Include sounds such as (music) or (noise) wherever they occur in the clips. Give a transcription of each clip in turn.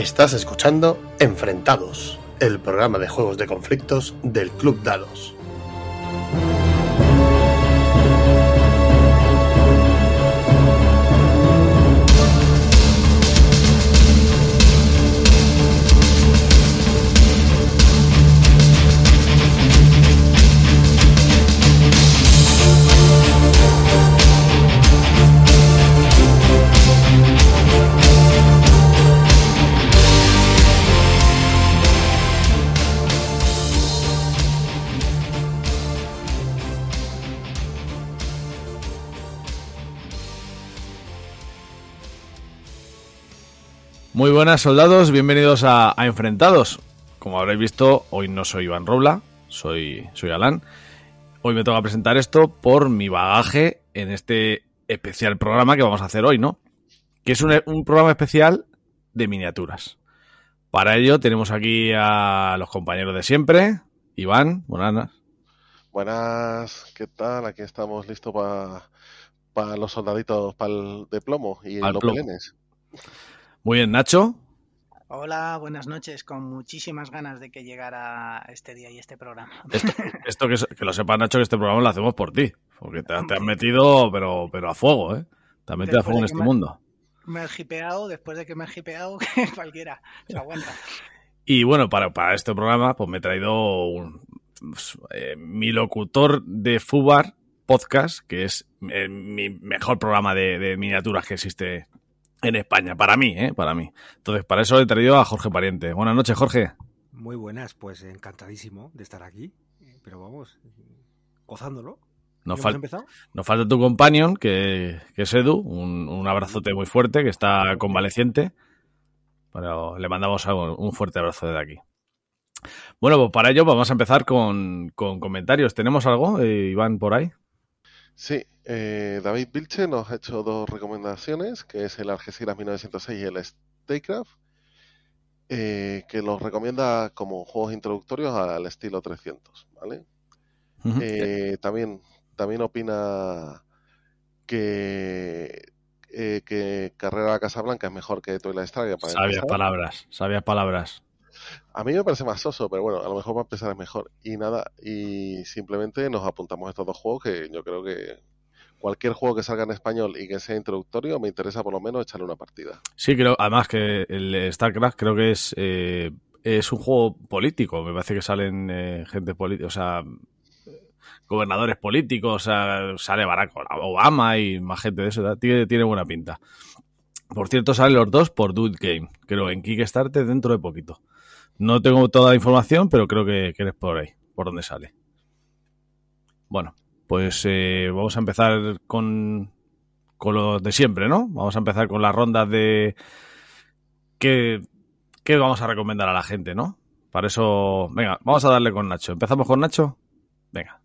Estás escuchando Enfrentados, el programa de juegos de conflictos del Club Dados. Muy buenas soldados, bienvenidos a, a Enfrentados. Como habréis visto, hoy no soy Iván Robla, soy, soy Alan. Hoy me toca presentar esto por mi bagaje en este especial programa que vamos a hacer hoy, ¿no? Que es un, un programa especial de miniaturas. Para ello tenemos aquí a los compañeros de siempre. Iván, buenas. Buenas, ¿qué tal? Aquí estamos listos para los soldaditos para el de plomo y Pa'l los pelenes. Muy bien, Nacho. Hola, buenas noches, con muchísimas ganas de que llegara este día y este programa. (laughs) Esto, esto que, que lo sepa Nacho que este programa lo hacemos por ti. Porque te, te has metido, pero, pero a fuego, ¿eh? Te has metido a fuego en este me- mundo. Me he hipeado, después de que me he hipeado, (laughs) cualquiera se aguanta. Y bueno, para, para este programa, pues me he traído un, eh, mi locutor de Fubar podcast, que es eh, mi mejor programa de, de miniaturas que existe en España, para mí, ¿eh? Para mí. Entonces, para eso he traído a Jorge Pariente. Buenas noches, Jorge. Muy buenas, pues encantadísimo de estar aquí. eh, Pero vamos, gozándolo. Nos, ¿Ya fal- nos falta tu companion, que, que es Edu. Un, un abrazote muy fuerte, que está convaleciente. Pero le mandamos un fuerte abrazo desde aquí. Bueno, pues para ello vamos a empezar con, con comentarios. ¿Tenemos algo, eh, Iván, por ahí? Sí, eh, David Vilche nos ha hecho dos recomendaciones, que es el Algeciras 1906 y el Statecraft, eh, que los recomienda como juegos introductorios al estilo 300, ¿vale? Eh, también, también opina que, eh, que Carrera a Casa Blanca es mejor que Twilight para Sabias empezar. palabras, sabias palabras. A mí me parece más soso, pero bueno, a lo mejor para empezar es mejor. Y nada, y simplemente nos apuntamos a estos dos juegos que yo creo que cualquier juego que salga en español y que sea introductorio me interesa por lo menos echarle una partida. Sí, creo, además que el StarCraft creo que es, eh, es un juego político. Me parece que salen eh, gente política, o sea, gobernadores políticos, o sea, sale Barack Obama y más gente de eso. Tiene, tiene buena pinta. Por cierto, salen los dos por Dude Game, creo, en Kickstarter dentro de poquito. No tengo toda la información, pero creo que, que eres por ahí, por donde sale. Bueno, pues eh, vamos a empezar con, con lo de siempre, ¿no? Vamos a empezar con las rondas de qué, qué vamos a recomendar a la gente, ¿no? Para eso, venga, vamos a darle con Nacho. ¿Empezamos con Nacho? Venga.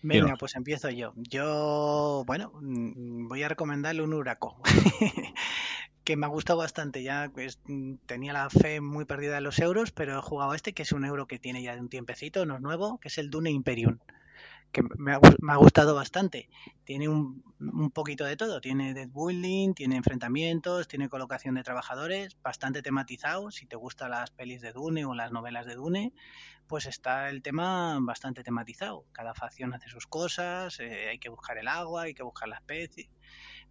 Venga, Dinos. pues empiezo yo. Yo, bueno, mm, voy a recomendarle un huraco. (laughs) que me ha gustado bastante. Ya pues, tenía la fe muy perdida en los euros, pero he jugado a este, que es un euro que tiene ya de un tiempecito, no es nuevo, que es el Dune Imperium. Que me ha, gustado bastante. Tiene un, un poquito de todo. Tiene deck building, tiene enfrentamientos, tiene colocación de trabajadores, bastante tematizado. Si te gustan las pelis de Dune o las novelas de Dune, pues está el tema bastante tematizado. Cada facción hace sus cosas, eh, hay que buscar el agua, hay que buscar la especie.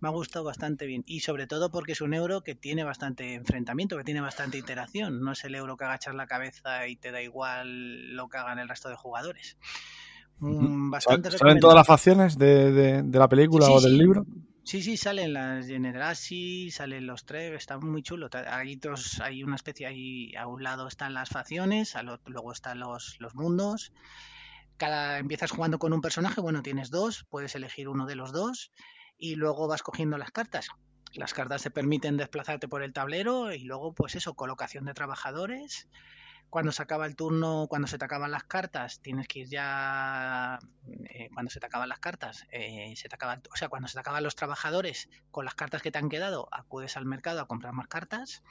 Me ha gustado bastante bien. Y sobre todo porque es un euro que tiene bastante enfrentamiento, que tiene bastante interacción. No es el euro que agachas la cabeza y te da igual lo que hagan el resto de jugadores. Mm, bastante ¿Saben todas las facciones de, de- de la película Sí, o sí, del sí. libro? Sí, sí, salen las Generasi, salen los tres, está muy chulo. Hay dos, hay una especie, ahí a un lado están las facciones, al otro- luego están los, los mundos. Cada empiezas jugando con un personaje, bueno, tienes dos, puedes elegir uno de los dos y luego vas cogiendo las cartas. Las cartas te permiten desplazarte por el tablero y luego, pues eso, colocación de trabajadores. Cuando se acaba el turno, cuando se te acaban las cartas, tienes que ir ya. eh, cuando se te acaban las cartas, eh, se te acaban, o sea, cuando se te acaban los trabajadores con las cartas que te han quedado, acudes al mercado a comprar más cartas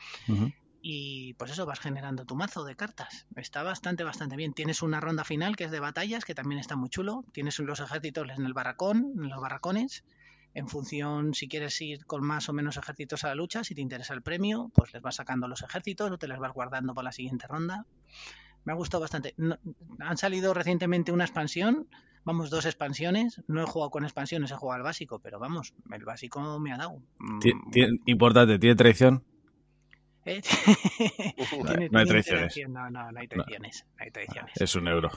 y pues eso, vas generando tu mazo de cartas. Está bastante, bastante bien. Tienes una ronda final que es de batallas, que también está muy chulo. Tienes los ejércitos en el barracón, en los barracones. En función si quieres ir con más o menos ejércitos a la lucha, si te interesa el premio, pues les vas sacando los ejércitos o te les vas guardando para la siguiente ronda. Me ha gustado bastante. han salido recientemente una expansión, vamos, dos expansiones. No he jugado con expansiones, he jugado al básico, pero vamos, el básico me ha dado. Mm, importante, ¿tiene traición? ¿Eh? (laughs) no, hay traiciones. No, no, no hay traiciones. No hay traiciones. Es un euro.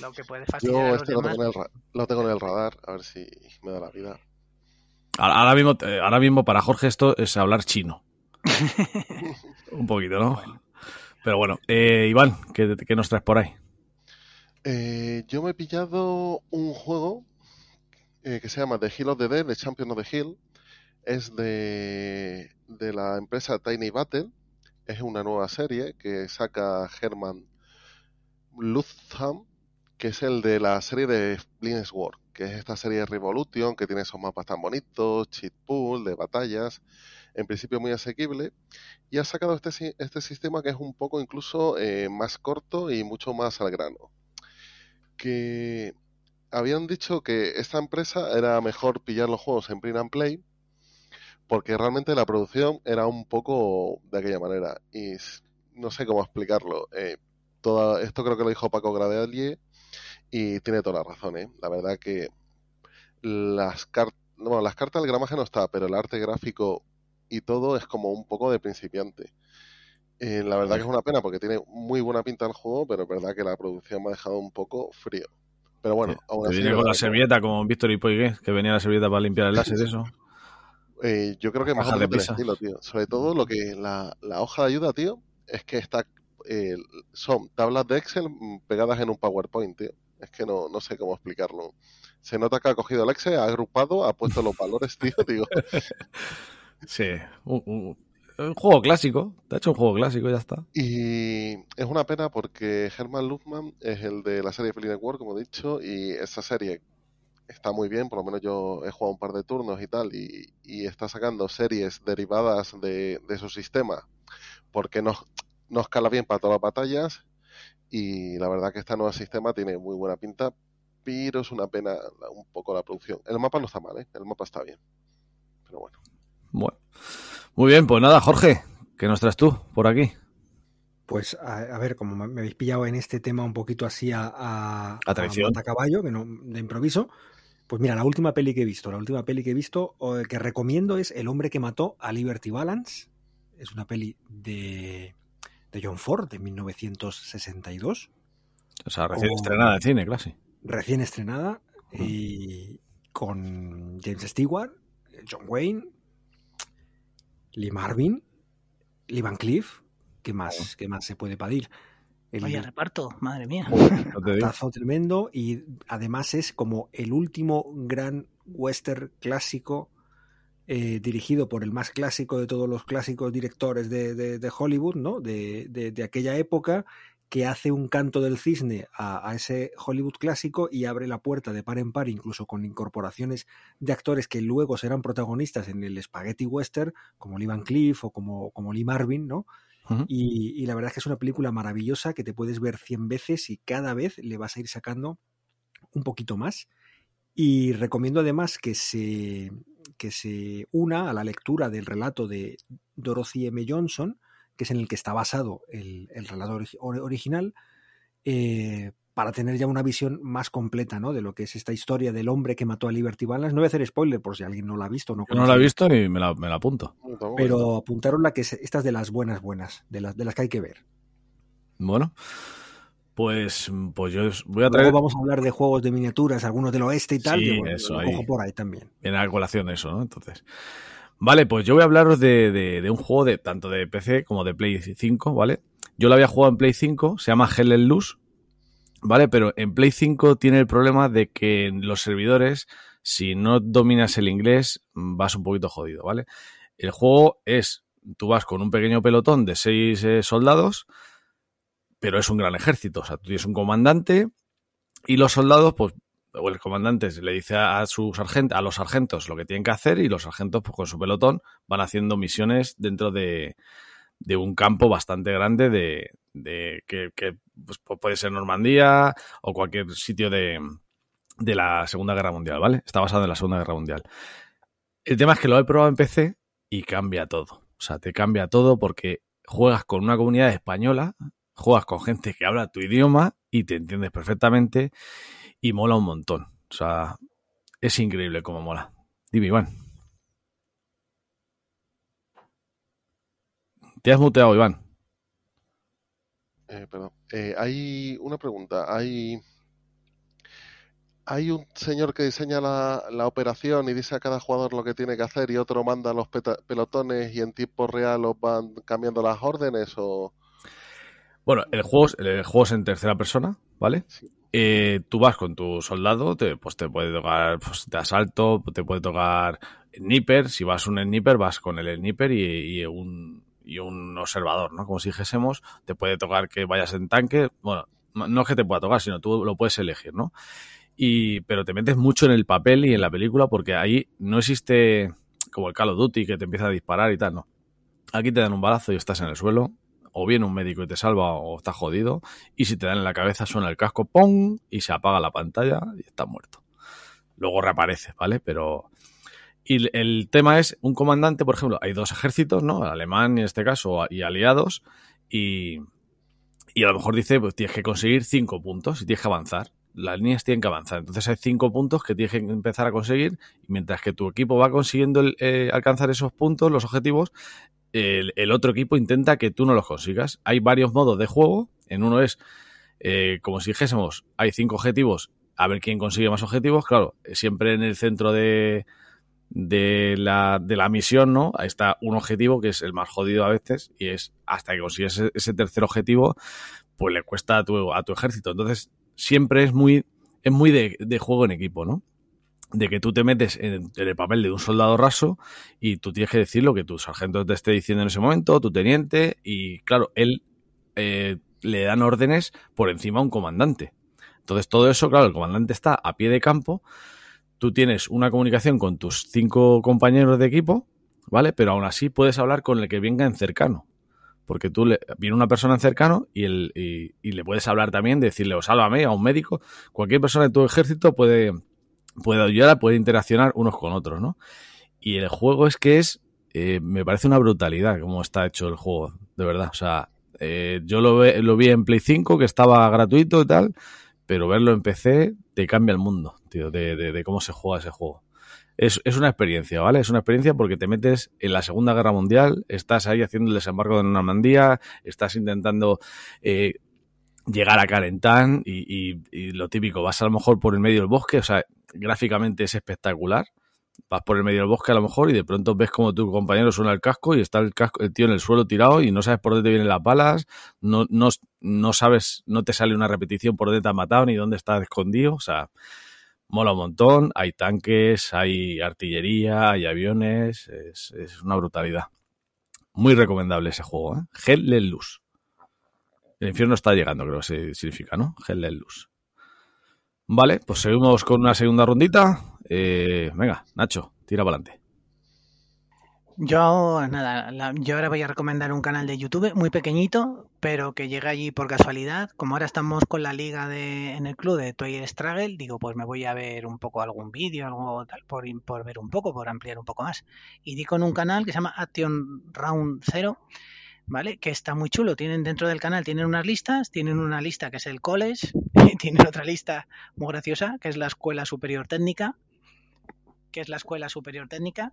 Lo que puede fastidiar Yo este lo, tengo en el, lo tengo en el radar, a ver si me da la vida. Ahora mismo, eh, ahora mismo para Jorge esto es hablar chino. (laughs) un poquito, ¿no? Pero bueno, eh, Iván, ¿qué, ¿qué, nos traes por ahí? Eh, yo me he pillado un juego eh, que se llama The Hill of the Dead, The Champion of the Hill. Es de, de la empresa Tiny Battle. Es una nueva serie que saca Herman Lutham, que es el de la serie de Sword, que es esta serie de Revolution, que tiene esos mapas tan bonitos, cheat pool, de batallas, en principio muy asequible, y ha sacado este, este sistema que es un poco incluso eh, más corto y mucho más al grano. Que habían dicho que esta empresa era mejor pillar los juegos en print and play, porque realmente la producción era un poco de aquella manera, y no sé cómo explicarlo. Eh, esto creo que lo dijo Paco Gradealier y tiene toda la razón, ¿eh? La verdad que las cartas, bueno, las cartas del gramaje no está, pero el arte gráfico y todo es como un poco de principiante. Eh, la verdad que es una pena porque tiene muy buena pinta el juego, pero es verdad que la producción me ha dejado un poco frío. Pero bueno, aún así. Viene con la servilleta como Víctor y Poigué, que venía la servilleta para limpiar el láser, eso. Eh, yo creo que más de estilo, tío. Sobre todo lo que la, la hoja de ayuda, tío, es que está eh, son tablas de Excel pegadas en un PowerPoint, tío. Es que no, no sé cómo explicarlo. Se nota que ha cogido el Excel, ha agrupado, ha puesto los valores, tío, (laughs) digo. Sí, un, juego clásico. Te ha hecho un juego clásico, ya está. Y es una pena porque Herman Luthman es el de la serie Feeling War, como he dicho, y esa serie está muy bien, por lo menos yo he jugado un par de turnos y tal, y, y está sacando series derivadas de, de su sistema, porque no, no escala bien para todas las batallas y la verdad que este nuevo sistema tiene muy buena pinta, pero es una pena un poco la producción. El mapa no está mal, ¿eh? el mapa está bien, pero bueno. Bueno, muy bien, pues nada, Jorge, ¿qué nos traes tú por aquí? Pues a, ver, como me habéis pillado en este tema un poquito así a, a, a, caballo, que no, de improviso, pues mira, la última peli que he visto, la última peli que he visto, que recomiendo es El hombre que mató a Liberty Balance. Es una peli de, de John Ford de 1962. O sea, recién estrenada en cine, clase. Recién estrenada y con James Stewart, John Wayne, Lee Marvin, Lee Van Cleef. ¿Qué más, ¿qué más se puede pedir? El Vaya reparto, madre mía. Tazo tremendo y además es como el último gran western clásico eh, dirigido por el más clásico de todos los clásicos directores de, Hollywood, ¿no? De, aquella época, que hace un canto del cisne a, ese Hollywood clásico y abre la puerta de par en par, incluso con incorporaciones de actores que luego serán protagonistas en el Spaghetti Western, como Lee Van Cleef o como, como Lee Marvin, ¿no? y, y, la verdad es que es una película maravillosa que te puedes ver 100 veces y cada vez le vas a ir sacando un poquito más. Y recomiendo además que se, que se una a la lectura del relato de Dorothy M. Johnson, que es en el que está basado el, relato original, eh, para tener ya una visión más completa ¿no? de lo que es esta historia del hombre que mató a Liberty Balance. No voy a hacer spoiler por si alguien no la ha visto. No, no la he visto ni me la, me la apunto. Pero apuntaron la que es, estas de las buenas, buenas, de las, de las que hay que ver. Bueno, pues, pues yo voy a traer. Luego vamos a hablar de juegos de miniaturas, algunos del oeste y tal. Sí, eso, ahí. por ahí también. Viene a colación eso, ¿no? Entonces. Vale, pues yo voy a hablaros de, de, un juego de tanto de PC como de Play 5, ¿vale? Yo lo había jugado en Play 5, se llama Hell and Loose, ¿vale? Pero en Play 5 tiene el problema de que en los servidores, si no dominas el inglés, vas un poquito jodido, ¿vale? El juego es, tú vas con un pequeño pelotón de seis eh, soldados, pero es un gran ejército. O sea, tú tienes un comandante y los soldados, pues, o el comandante le dice a, su sargento, a los sargentos lo que tienen que hacer y los sargentos, pues, con su pelotón van haciendo misiones dentro de, un campo bastante grande de, de que, pues, puede ser Normandía o cualquier sitio de la Segunda Guerra Mundial, ¿vale? Está basado en la Segunda Guerra Mundial. El tema es que lo he probado en PC y cambia todo. O sea, te cambia todo porque juegas con una comunidad española, juegas con gente que habla tu idioma y te entiendes perfectamente y mola un montón. O sea, es increíble cómo mola. Dime, Iván. Te has muteado, Iván. Eh, perdón. Eh, hay una pregunta. Hay, hay un señor que diseña la, la, operación y dice a cada jugador lo que tiene que hacer y otro manda los pelotones y en tiempo real os van cambiando las órdenes o... Bueno, el juego, el juego es en tercera persona, ¿vale? Sí. Eh, tú vas con tu soldado, te, pues te puede tocar pues, de asalto, te puede tocar sniper. Si vas un sniper, vas con el sniper y, y un, y un observador, ¿no? Como si dijésemos, te puede tocar que vayas en tanque, bueno, no es que te pueda tocar, sino tú lo puedes elegir, ¿no? Y, pero te metes mucho en el papel y en la película porque ahí no existe como el Call of Duty que te empieza a disparar y tal, no. Aquí te dan un balazo y estás en el suelo, o viene un médico y te salva o estás jodido, y si te dan en la cabeza suena el casco, ¡pum! y se apaga la pantalla y estás muerto. Luego reaparece, ¿vale? Pero y el tema es un comandante, por ejemplo, hay dos ejércitos, ¿no? Alemán en este caso y aliados, y, y a lo mejor dice, pues tienes que conseguir cinco puntos y tienes que avanzar. Las líneas tienen que avanzar. Entonces hay cinco puntos que tienes que empezar a conseguir, y mientras que tu equipo va consiguiendo eh, alcanzar esos puntos, los objetivos, el, otro equipo intenta que tú no los consigas. Hay varios modos de juego. En uno es, eh, como si dijésemos, hay cinco objetivos, a ver quién consigue más objetivos. Claro, siempre en el centro de, de la, de la misión, ¿no? Ahí está un objetivo que es el más jodido a veces y es hasta que consigues ese, ese tercer objetivo, pues le cuesta a tu, a tu ejército. Entonces, siempre es muy, es muy de, de juego en equipo, ¿no? De que tú te metes en, el papel de un soldado raso y tú tienes que decir lo que tu sargento te esté diciendo en ese momento, tu teniente, y claro, él eh, le dan órdenes por encima a un comandante. Entonces todo eso, claro, el comandante está a pie de campo, tú tienes una comunicación con tus cinco compañeros de equipo, ¿vale? Pero aún así puedes hablar con el que venga en cercano. Porque tú le, viene una persona en cercano y, el, y, y le puedes hablar también, decirle, o sálvame a un médico. Cualquier persona de tu ejército puede, puede ayudar, puede interaccionar unos con otros, ¿no? Y el juego es que es, eh, me parece una brutalidad cómo está hecho el juego, de verdad. O sea, eh, yo lo, ve, lo vi en Play 5, que estaba gratuito y tal, pero verlo en PC te cambia el mundo, tío, de, de, de cómo se juega ese juego. Es, es, una experiencia, ¿vale? Es una experiencia porque te metes en la Segunda Guerra Mundial, estás ahí haciendo el desembarco de Normandía, estás intentando eh, llegar a Calentán y, lo típico, vas a lo mejor por el medio del bosque, o sea, gráficamente es espectacular. Vas por el medio del bosque a lo mejor y de pronto ves como tu compañero suena el casco y está el, casco, el tío en el suelo tirado y no sabes por dónde te vienen las balas, no, no, no sabes, no te sale una repetición por dónde te ha matado ni dónde está escondido, o sea, mola un montón, hay tanques, hay artillería, hay aviones, es, es una brutalidad. Muy recomendable ese juego, ¿eh? Hell Luz. El infierno está llegando, creo que significa, ¿no? Hell Luz. Vale, pues seguimos con una segunda rondita. Eh, venga, Nacho, tira para adelante. Yo, nada, la, yo ahora voy a recomendar un canal de YouTube muy pequeñito, pero que llega allí por casualidad. Como ahora estamos con la liga de, en el club de Toy Struggle, digo, pues me voy a ver un poco algún vídeo, algo tal, por, por ver un poco, por ampliar un poco más. Y di con un canal que se llama Action Round Zero, ¿vale? Que está muy chulo. Tienen dentro del canal, tienen unas listas, tienen una lista que es el college, (laughs) y tienen otra lista muy graciosa, que es la Escuela Superior Técnica, que es la Escuela Superior Técnica,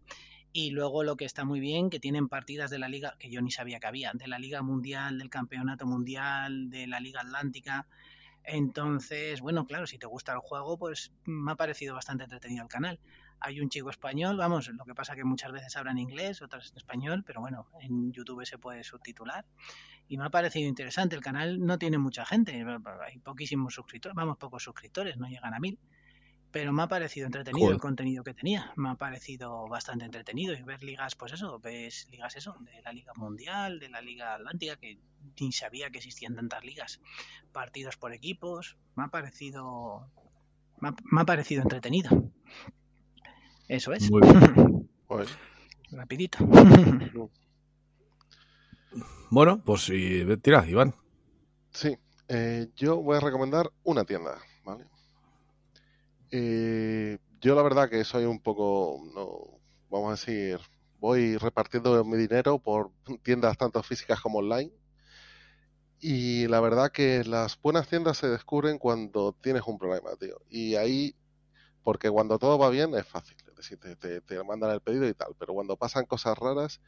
y luego lo que está muy bien, que tienen partidas de la Liga, que yo ni sabía que había, de la Liga Mundial, del Campeonato Mundial, de la Liga Atlántica. Entonces, bueno, claro, si te gusta el juego, pues me ha parecido bastante entretenido el canal hay un chico español, vamos, lo que pasa que muchas veces habla en inglés, otras en español, pero bueno, en YouTube se puede subtitular. Y me ha parecido interesante, el canal no tiene mucha gente, hay poquísimos suscriptores, vamos, pocos suscriptores, no llegan a mil. Pero me ha parecido entretenido Joder. el contenido que tenía, me ha parecido bastante entretenido y ver ligas, pues eso, ves ligas eso, de la Liga Mundial, de la Liga Atlántica, que ni sabía que existían tantas ligas, partidos por equipos, me ha parecido, me ha, me ha parecido entretenido. Eso es. Muy bien. (laughs) Rapidito. (laughs) bueno, pues si tira, Iván. Sí, eh, yo voy a recomendar una tienda, ¿vale? Eh, yo la verdad que soy un poco, no, vamos a decir, voy repartiendo mi dinero por (laughs) tiendas tanto físicas como online. Y la verdad que las buenas tiendas se descubren cuando tienes un problema, tío. Y ahí, porque cuando todo va bien es fácil, te, mandan el pedido y tal, pero cuando pasan cosas raras,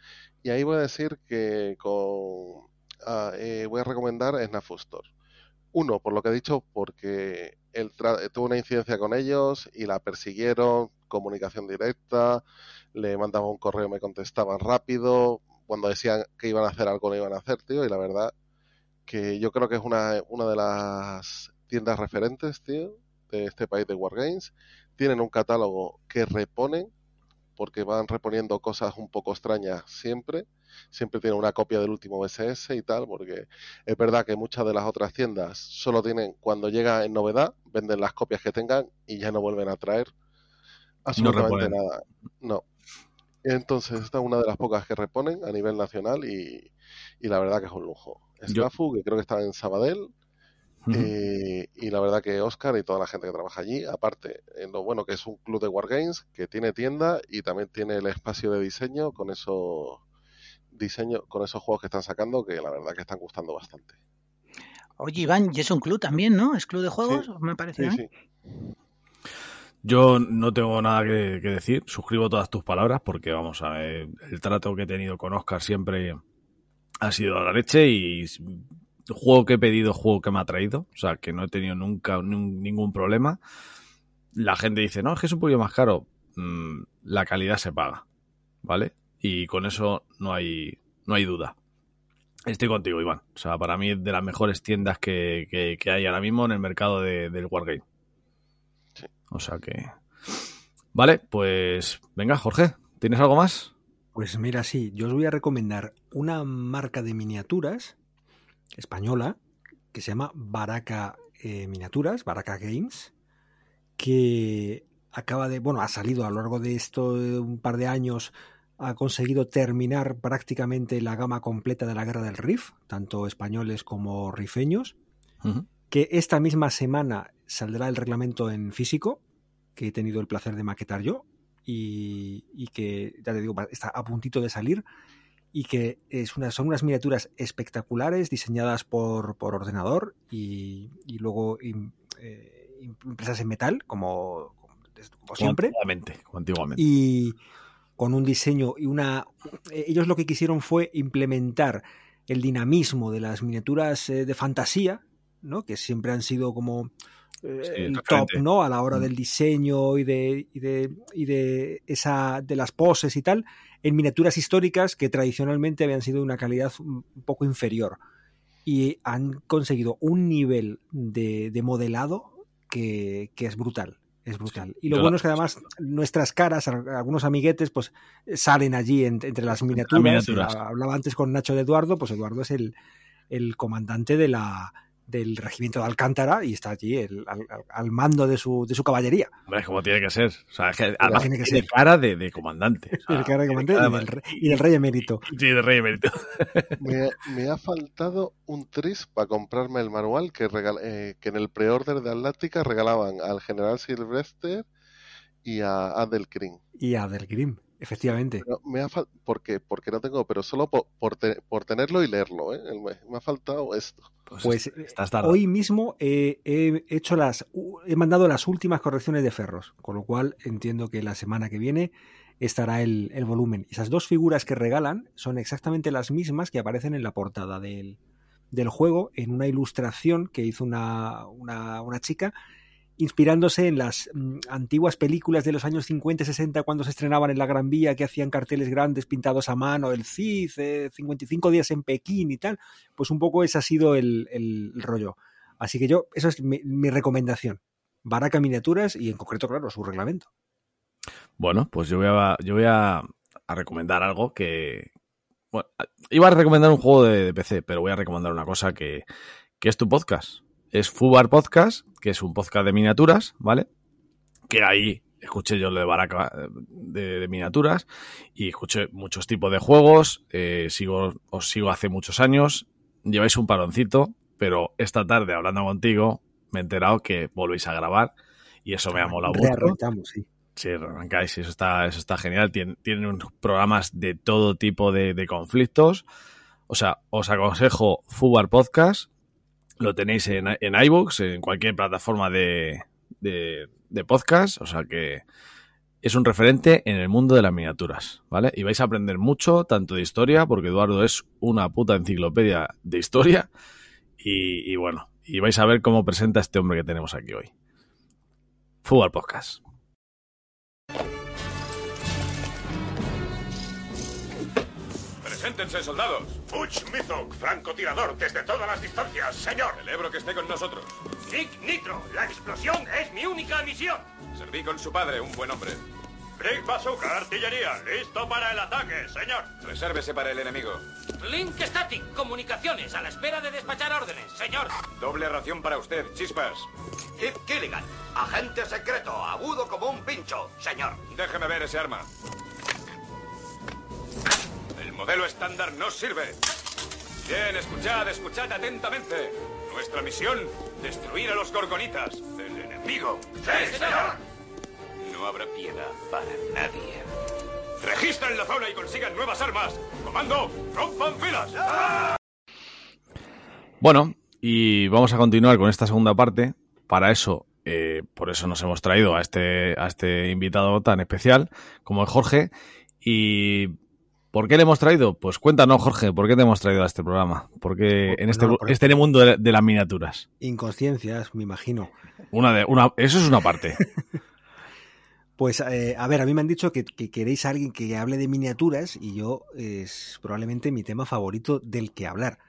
y ahí voy a decir que con, ah, eh, voy a recomendar Snafu Store. Uno, por lo que he dicho, porque él tuvo una incidencia con ellos y la persiguieron, comunicación directa, le mandaba un correo, me contestaban rápido, cuando decían que iban a hacer algo, lo iban a hacer, tío, y la verdad que yo creo que es una, una de las tiendas referentes, tío, de este país de Wargames. Tienen un catálogo que reponen, porque van reponiendo cosas un poco extrañas siempre. Siempre tienen una copia del último BSS y tal, porque es verdad que muchas de las otras tiendas solo tienen, cuando llega en novedad, venden las copias que tengan y ya no vuelven a traer absolutamente nada. No. Entonces, esta es una de las pocas que reponen a nivel nacional y, la verdad que es un lujo. Snafu, que creo que está en Sabadell, eh, y la verdad que Oscar y toda la gente que trabaja allí, aparte, en lo bueno que es un club de Wargames, que tiene tienda y también tiene el espacio de diseño con esos diseños, con esos juegos que están sacando, que la verdad que están gustando bastante. Oye, Iván, y es un club también, ¿no? ¿Es club de juegos? Me parece. Sí, Yo no tengo nada que, que, decir, suscribo todas tus palabras porque, vamos, a ver, el trato que he tenido con Oscar siempre ha sido a la leche y juego que he pedido, juego que me ha traído, o sea, que no he tenido nunca ningún problema. La gente dice, no, es que es un poquito más caro. Mm, la calidad se paga, ¿vale? Y con eso no hay, no hay duda. Estoy contigo, Iván. O sea, para mí es de las mejores tiendas que, que, hay ahora mismo en el mercado de, del Wargame. O sea que... Vale, pues venga, Jorge, ¿tienes algo más? Pues mira, sí, yo os voy a recomendar una marca de miniaturas española que se llama Baraka eh, Miniaturas, Baraka Games, que acaba de, bueno, ha salido a lo largo de esto un par de años, ha conseguido terminar prácticamente la gama completa de la guerra del RIF, tanto españoles como rifeños, que esta misma semana saldrá el reglamento en físico, que he tenido el placer de maquetar yo, y, y que, ya te digo, está a puntito de salir y que es una, son unas miniaturas espectaculares diseñadas por, por ordenador y, y luego eh, impresas en metal, como, como siempre. Antiguamente, antiguamente. Y con un diseño y una... Ellos lo que quisieron fue implementar el dinamismo de las miniaturas eh, de fantasía, ¿no? que siempre han sido como eh, el top, ¿no? A la hora mm. del diseño y de, y de, y de esa de las poses y tal, en miniaturas históricas que tradicionalmente habían sido de una calidad un poco inferior. Y han conseguido un nivel de, de modelado que, que, es brutal. Es brutal. Y lo bueno es que además nuestras caras, algunos amiguetes, pues salen allí entre las miniaturas. Hablaba antes con Nacho de Eduardo, pues Eduardo es el, el comandante de la, del regimiento de Alcántara y está allí el, al, mando de su, de su caballería. Hombre, como tiene que ser. O sea, es que además tiene que ser. cara de, de comandante. (laughs) el cara de comandante y del, rey emérito. (laughs) Sí, del rey emérito. (laughs) me, me, ha faltado un tris para comprarme el manual que, eh, que en el pre-order de Atlántica regalaban al general Silvestre y a Adelgrim. Y a Adelgrim. Efectivamente. me ha porque, porque no tengo, pero solo por, por, tenerlo y leerlo, ¿eh? me, ha faltado esto. Pues, pues hoy mismo he hecho las, he mandado las últimas correcciones de Ferros, con lo cual entiendo que la semana que viene estará el, el volumen. Esas dos figuras que regalan son exactamente las mismas que aparecen en la portada del, del juego, en una ilustración que hizo una, una, una chica inspirándose en las mm, antiguas películas de los años 50 y 60 cuando se estrenaban en la Gran Vía, que hacían carteles grandes pintados a mano, el CID, 55 días en Pekín y tal, pues un poco ese ha sido el, el rollo. Así que yo, eso es mi, recomendación. Baraca Miniaturas y en concreto, claro, su reglamento. Bueno, pues yo voy a, yo voy a, recomendar algo que... Bueno, iba a recomendar un juego de, de PC, pero voy a recomendar una cosa que, que es tu podcast es Fubar Podcast, que es un podcast de miniaturas, ¿vale? Que ahí escuché yo lo de Baraka de, miniaturas y escuché muchos tipos de juegos. Eh, sigo, os sigo hace muchos años. Lleváis un paroncito, pero esta tarde hablando contigo me he enterado que volvéis a grabar y eso me ha molado mucho. Sí. Sí, arrancáis, eso está, eso está genial. Tienen, tienen unos programas de todo tipo de, de conflictos. O sea, os aconsejo Fubar Podcast. Lo tenéis en, en iVoox, en cualquier plataforma de, de, podcast. O sea que es un referente en el mundo de las miniaturas, ¿vale? Y vais a aprender mucho, tanto de historia, porque Eduardo es una puta enciclopedia de historia. Y, y bueno, y vais a ver cómo presenta este hombre que tenemos aquí hoy. Fútbol Podcast. Preséntense, soldados. Butch Mizok, francotirador desde todas las distancias, señor. Celebro que esté con nosotros. Nick Nitro, la explosión es mi única misión. Serví con su padre, un buen hombre. Brick Bazooka, artillería, listo para el ataque, señor. Resérvese para el enemigo. Link Static, comunicaciones, a la espera de despachar órdenes, señor. Doble ración para usted, chispas. Kip Killigan, agente secreto, agudo como un pincho, señor. Déjeme ver ese arma. El modelo estándar no sirve. Bien, escuchad, escuchad atentamente. Nuestra misión, destruir a los gorgonitas, el enemigo. Sí, señor. No habrá piedad para nadie. Registren la zona y consigan nuevas armas. Comando, rompan filas. Bueno, y vamos a continuar con esta segunda parte. Para eso, eh, por eso nos hemos traído a este, a este invitado tan especial como es Jorge. ¿Y por qué le hemos traído? Pues cuéntanos, Jorge, ¿por qué te hemos traído a este programa? Porque en este, por- este mundo de, de las miniaturas. Inconsciencias, me imagino. Una de, una, eso es una parte. (laughs) Pues eh, a ver, a mí me han dicho que, que queréis a alguien que hable de miniaturas y yo es probablemente mi tema favorito del que hablar.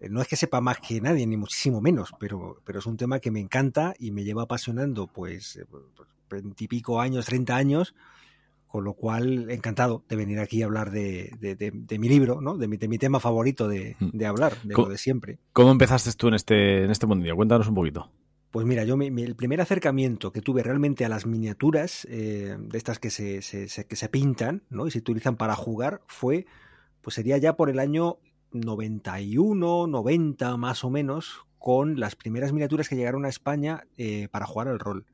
Eh, No es que sepa más que nadie, ni muchísimo menos, pero, pero es un tema que me encanta y me lleva apasionando pues eh, pues, veintipico años, 30 años, con lo cual encantado de venir aquí a hablar de, de- de- de mi libro, ¿no? de, mi, de mi tema favorito de, de hablar, de lo de siempre. ¿Cómo empezaste tú en este, en este mundillo? Cuéntanos un poquito. Pues mira, yo me- el primer acercamiento que tuve realmente a las miniaturas, eh, de estas que se, se- se- que se pintan ¿no? y se utilizan para jugar, fue, pues sería ya por el año 91, 90 más o menos, con las primeras miniaturas que llegaron a España eh, para jugar al rol.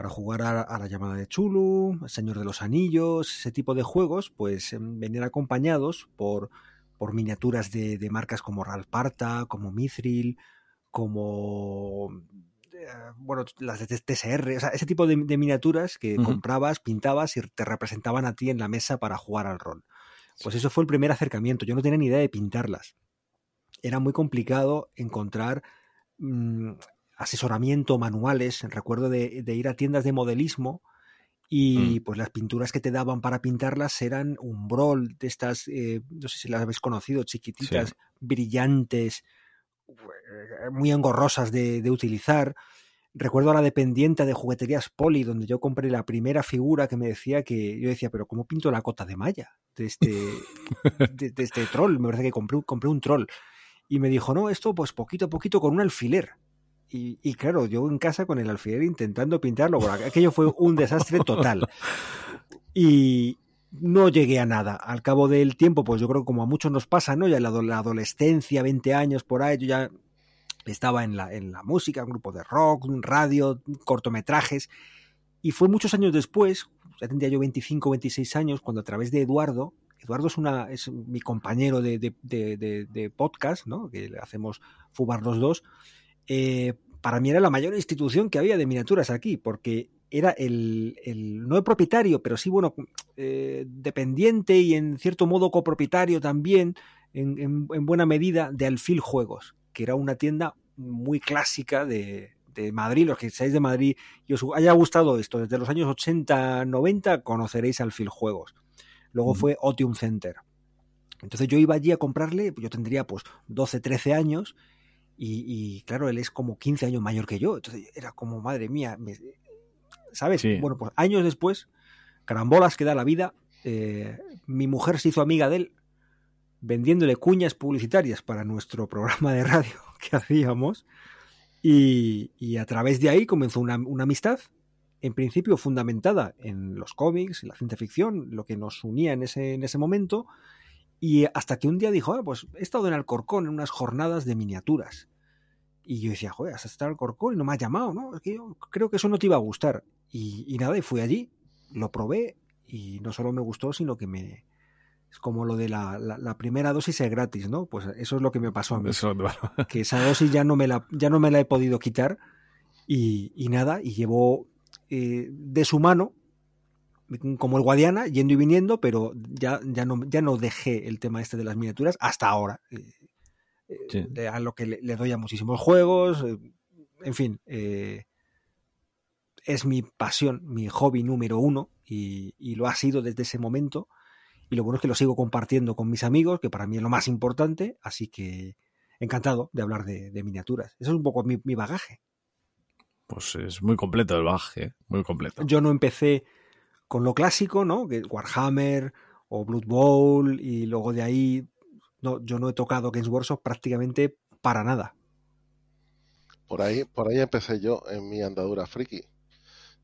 Para jugar a, a la llamada de Chulu, Señor de los Anillos, ese tipo de juegos, pues em, venían acompañados por, por miniaturas de, de marcas como Ralparta, como Mithril, como eh, bueno, las de TSR, o sea, ese tipo de, de miniaturas que comprabas, pintabas y te representaban a ti en la mesa para jugar al rol. Pues eso fue el primer acercamiento. Yo no tenía ni idea de pintarlas. Era muy complicado encontrar mm, asesoramiento, manuales. Recuerdo de, de ir a tiendas de modelismo y pues las pinturas que te daban para pintarlas eran un brol de estas, eh, no sé si las habéis conocido, chiquititas, brillantes, eh, muy engorrosas de, de utilizar. Recuerdo a la dependiente de jugueterías Poli, donde yo compré la primera figura que me decía que yo decía, pero ¿cómo pinto la cota de malla de este, de, de este troll? Me parece que compré, compré un troll. Y me dijo, no, esto pues poquito a poquito con un alfiler. Y, claro, yo en casa con el alfiler intentando pintarlo, bueno, aquello fue un desastre total. Y no llegué a nada. Al cabo del tiempo, pues yo creo que como a muchos nos pasa, ¿no? Ya en la, ado- la adolescencia, 20 años por ahí, yo ya estaba en la, en la música, un grupo de rock, radio, cortometrajes. Y fue muchos años después, ya tendría yo 25, 26 años, cuando a través de Eduardo, Eduardo es, una, es mi compañero de, de, podcast, ¿no? que hacemos Fubar los dos, eh, para mí era la mayor institución que había de miniaturas aquí, porque era el, el no el propietario, pero sí, bueno, eh, dependiente y en cierto modo copropietario también, en, en- en buena medida, de Alfil Juegos, que era una tienda muy clásica de, de Madrid. Los que seáis de Madrid y os haya gustado esto, desde los años 80, 90, conoceréis Alfil Juegos. Luego fue Otium Center. Entonces yo iba allí a comprarle, yo tendría pues 12, 13 años, y, y, claro, él es como 15 años mayor que yo. Entonces era como, madre mía, me- ¿sabes? Sí. Bueno, pues años después, carambolas que da la vida, eh, mi mujer se hizo amiga de él vendiéndole cuñas publicitarias para nuestro programa de radio (laughs) que hacíamos. Y, y a través de ahí comenzó una, una amistad, en principio fundamentada en los cómics, en la ciencia ficción, lo que nos unía en ese, en ese momento. Y hasta que un día dijo, "Ah, pues he estado en Alcorcón en unas jornadas de miniaturas. Y yo decía, joder, has estado el Corcón y no me has llamado, ¿no? Es que yo creo que eso no te iba a gustar. Y, y nada, y fui allí, lo probé y no solo me gustó, sino que me, es como lo de la, la, la, primera dosis es gratis, ¿no? Pues eso es lo que me pasó a mí. Eso, (laughs) bueno. Que esa dosis ya no me la, ya no me la he podido quitar y, y nada, y llevo eh, de su mano, como el Guadiana, yendo y viniendo, pero ya, ya, no, ya no dejé el tema este de las miniaturas hasta ahora. Eh, Sí. eh, a lo que le, le, doy a muchísimos juegos, eh, en fin, eh, es mi pasión, mi hobby número uno y, y lo ha sido desde ese momento y lo bueno es que lo sigo compartiendo con mis amigos, que para mí es lo más importante, así que encantado de hablar de, de miniaturas. Eso es un poco mi, mi, bagaje. Pues es muy completo el bagaje, ¿eh? muy completo. Yo no empecé con lo clásico, ¿no? Warhammer o Blood Bowl y luego de ahí no, yo no he tocado Games Workshop prácticamente para nada. Por ahí, por ahí empecé yo en mi andadura friki.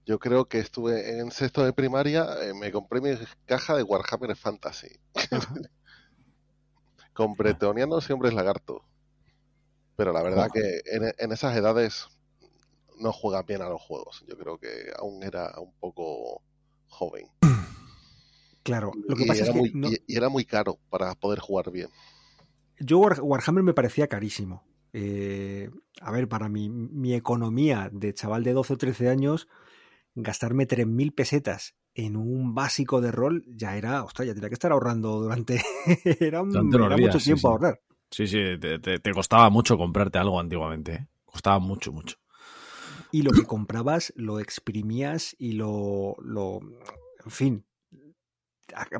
Yo creo que estuve en sexto de primaria, eh, me compré mi caja de Warhammer Fantasy. (laughs) Con bretonianos y hombres lagarto. Pero la verdad que en, en, esas edades no juega bien a los juegos. Yo creo que aún era un poco joven. (clears throat) Claro, lo que y pasa era es que muy, no... y, era muy caro para poder jugar bien. Yo War, Warhammer me parecía carísimo. Eh, a ver, para mi, mi, economía de chaval de 12 o 13 años, gastarme 3.000 pesetas en un básico de rol ya era, ostras, ya tenía que estar ahorrando durante... (laughs) era, un, durante era días, mucho tiempo sí, sí. ahorrar. Sí, sí, te, te, te, costaba mucho comprarte algo antiguamente. ¿eh? Costaba mucho, mucho. Y lo que comprabas lo exprimías y lo... lo en fin,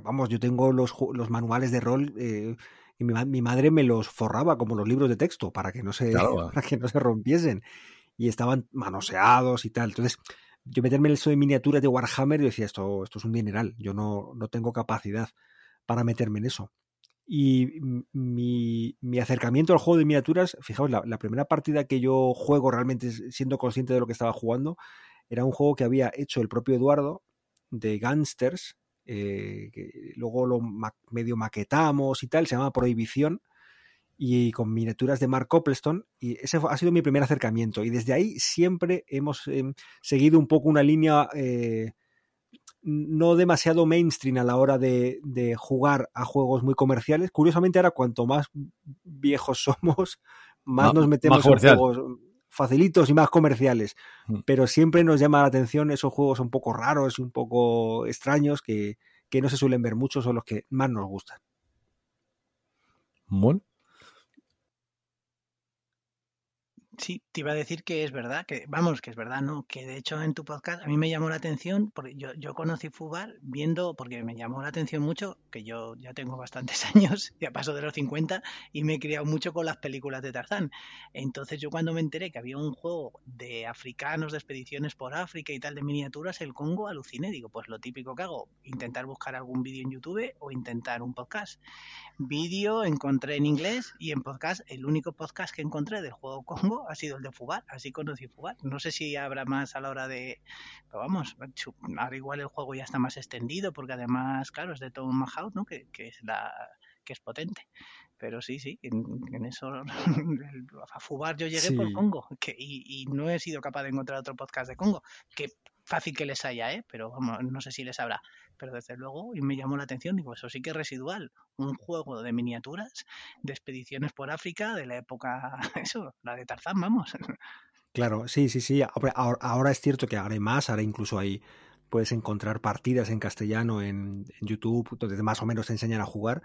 vamos, yo tengo los, los manuales de rol... Eh, y mi, mi, madre me los forraba como los libros de texto para que no se, claro. (laughs) para que no se rompiesen. Y estaban manoseados y tal. Entonces, yo meterme en eso de miniaturas de Warhammer, yo decía, esto, esto es un dineral. Yo no, no tengo capacidad para meterme en eso. Y mi, mi, acercamiento al juego de miniaturas, fijaos, la, la, primera partida que yo juego realmente siendo consciente de lo que estaba jugando, era un juego que había hecho el propio Eduardo de Gangsters, eh, que luego lo ma medio maquetamos y tal, se llama Prohibición, y con miniaturas de Mark Copleston, y ese ha sido mi primer acercamiento, y desde ahí siempre hemos eh, seguido un poco una línea eh, no demasiado mainstream a la hora de, de, jugar a juegos muy comerciales. Curiosamente ahora cuanto más viejos (laughs) somos, más nos metemos más en juegos facilitos y más comerciales. Mm. Pero siempre nos llama la atención esos juegos un poco raros y un poco extraños que, que no se suelen ver mucho, son los que más nos gustan. Bueno. Sí, te iba a decir que es verdad, que vamos, que es verdad, no, que de hecho en tu podcast a mí me llamó la atención, porque yo, yo conocí Fubar viendo, porque me llamó la atención mucho, que yo ya tengo bastantes (laughs) años, ya paso de los 50 y me he criado mucho con las películas de Tarzán. Entonces yo cuando me enteré que había un juego de africanos, de expediciones por África y tal, de miniaturas, el Congo, aluciné, digo, pues lo típico que hago, intentar buscar algún vídeo en YouTube o intentar un podcast. Vídeo encontré en inglés y en podcast, el único podcast que encontré del juego (laughs) Congo ha sido el de Fubar, así conocí Fubar. No sé si habrá más a la hora de. Pero vamos, ahora igual el juego ya está más extendido, porque además, claro, es de Tom Mahout, ¿no? Que, que, es la que es potente. Pero sí, sí, en, en eso (laughs) a Fubar yo llegué sí. por Congo que, y, y, no he sido capaz de encontrar otro podcast de Congo. Que fácil que les haya, ¿eh? Pero vamos, no sé si les habrá. Pero desde luego, y me llamó la atención, digo, eso sí que es residual. Un juego de miniaturas, de expediciones por África, de la época, (laughs) eso, la de Tarzán, vamos. Claro, sí, sí, sí. Ahora, es cierto que hay más, ahora incluso hay puedes encontrar partidas en castellano en, en YouTube, donde más o menos te enseñan a jugar.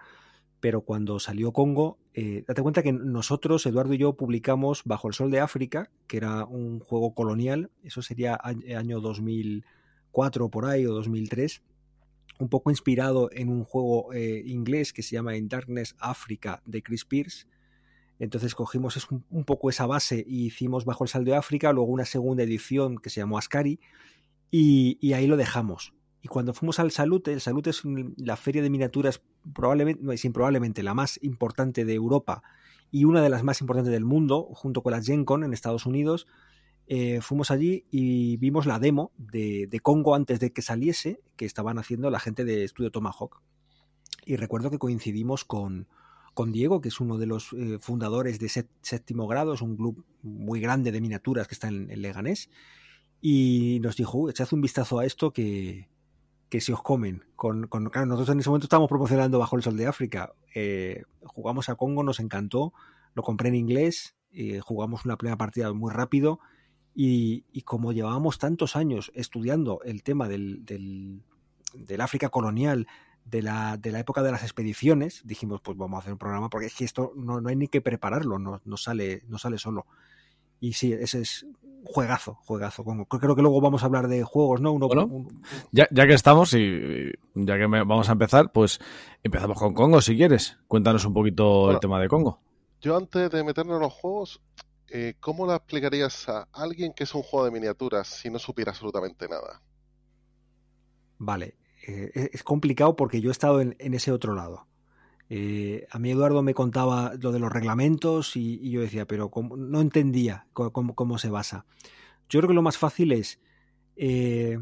Pero cuando salió Congo, eh, date cuenta que nosotros, Eduardo y yo, publicamos Bajo el Sol de África, que era un juego colonial, eso sería año 2004 por ahí o 2003, un poco inspirado en un juego eh, inglés que se llama In Darkness Africa de Chris Pierce. Entonces cogimos un, un, poco esa base y hicimos Bajo el Sol de África, luego una segunda edición que se llamó Ascari, y ahí lo dejamos. Y cuando fuimos al Salute, el Salute es la feria de miniaturas probablemente, no, sin probablemente la más importante de Europa y una de las más importantes del mundo, junto con la Gen Con en Estados Unidos. Eh, fuimos allí y vimos la demo de, de, Congo antes de que saliese, que estaban haciendo la gente de Estudio Tomahawk. Y recuerdo que coincidimos con, con Diego, que es uno de los eh, fundadores de Séptimo Grado, es un club muy grande de miniaturas que está en, Leganés, y nos dijo, echad un vistazo a esto que, que se os comen. Con, con, claro, nosotros en ese momento estábamos promocionando Bajo el Sol de África. Eh, jugamos a Congo, nos encantó, lo compré en inglés, eh, jugamos una primera partida muy rápido, y, y, como llevábamos tantos años estudiando el tema del, del, del África colonial, de la, de la época de las expediciones, dijimos, pues vamos a hacer un programa, porque es que esto no, no hay ni que prepararlo, no, no, sale, no sale solo. Y sí, ese es juegazo, juegazo. Creo que luego vamos a hablar de juegos, ¿no? Uno, Ya, ya, que estamos y ya que vamos a empezar, pues empezamos con Congo, si quieres. Cuéntanos un poquito el tema de Congo. Yo antes de meternos en los juegos, eh, ¿cómo le explicarías a alguien que es un juego de miniaturas si no supiera absolutamente nada? Vale, eh, es complicado porque yo he estado en, ese otro lado. Eh, a mí Eduardo me contaba lo de los reglamentos y, yo decía, pero no entendía cómo, se basa. Yo creo que lo más fácil es, eh,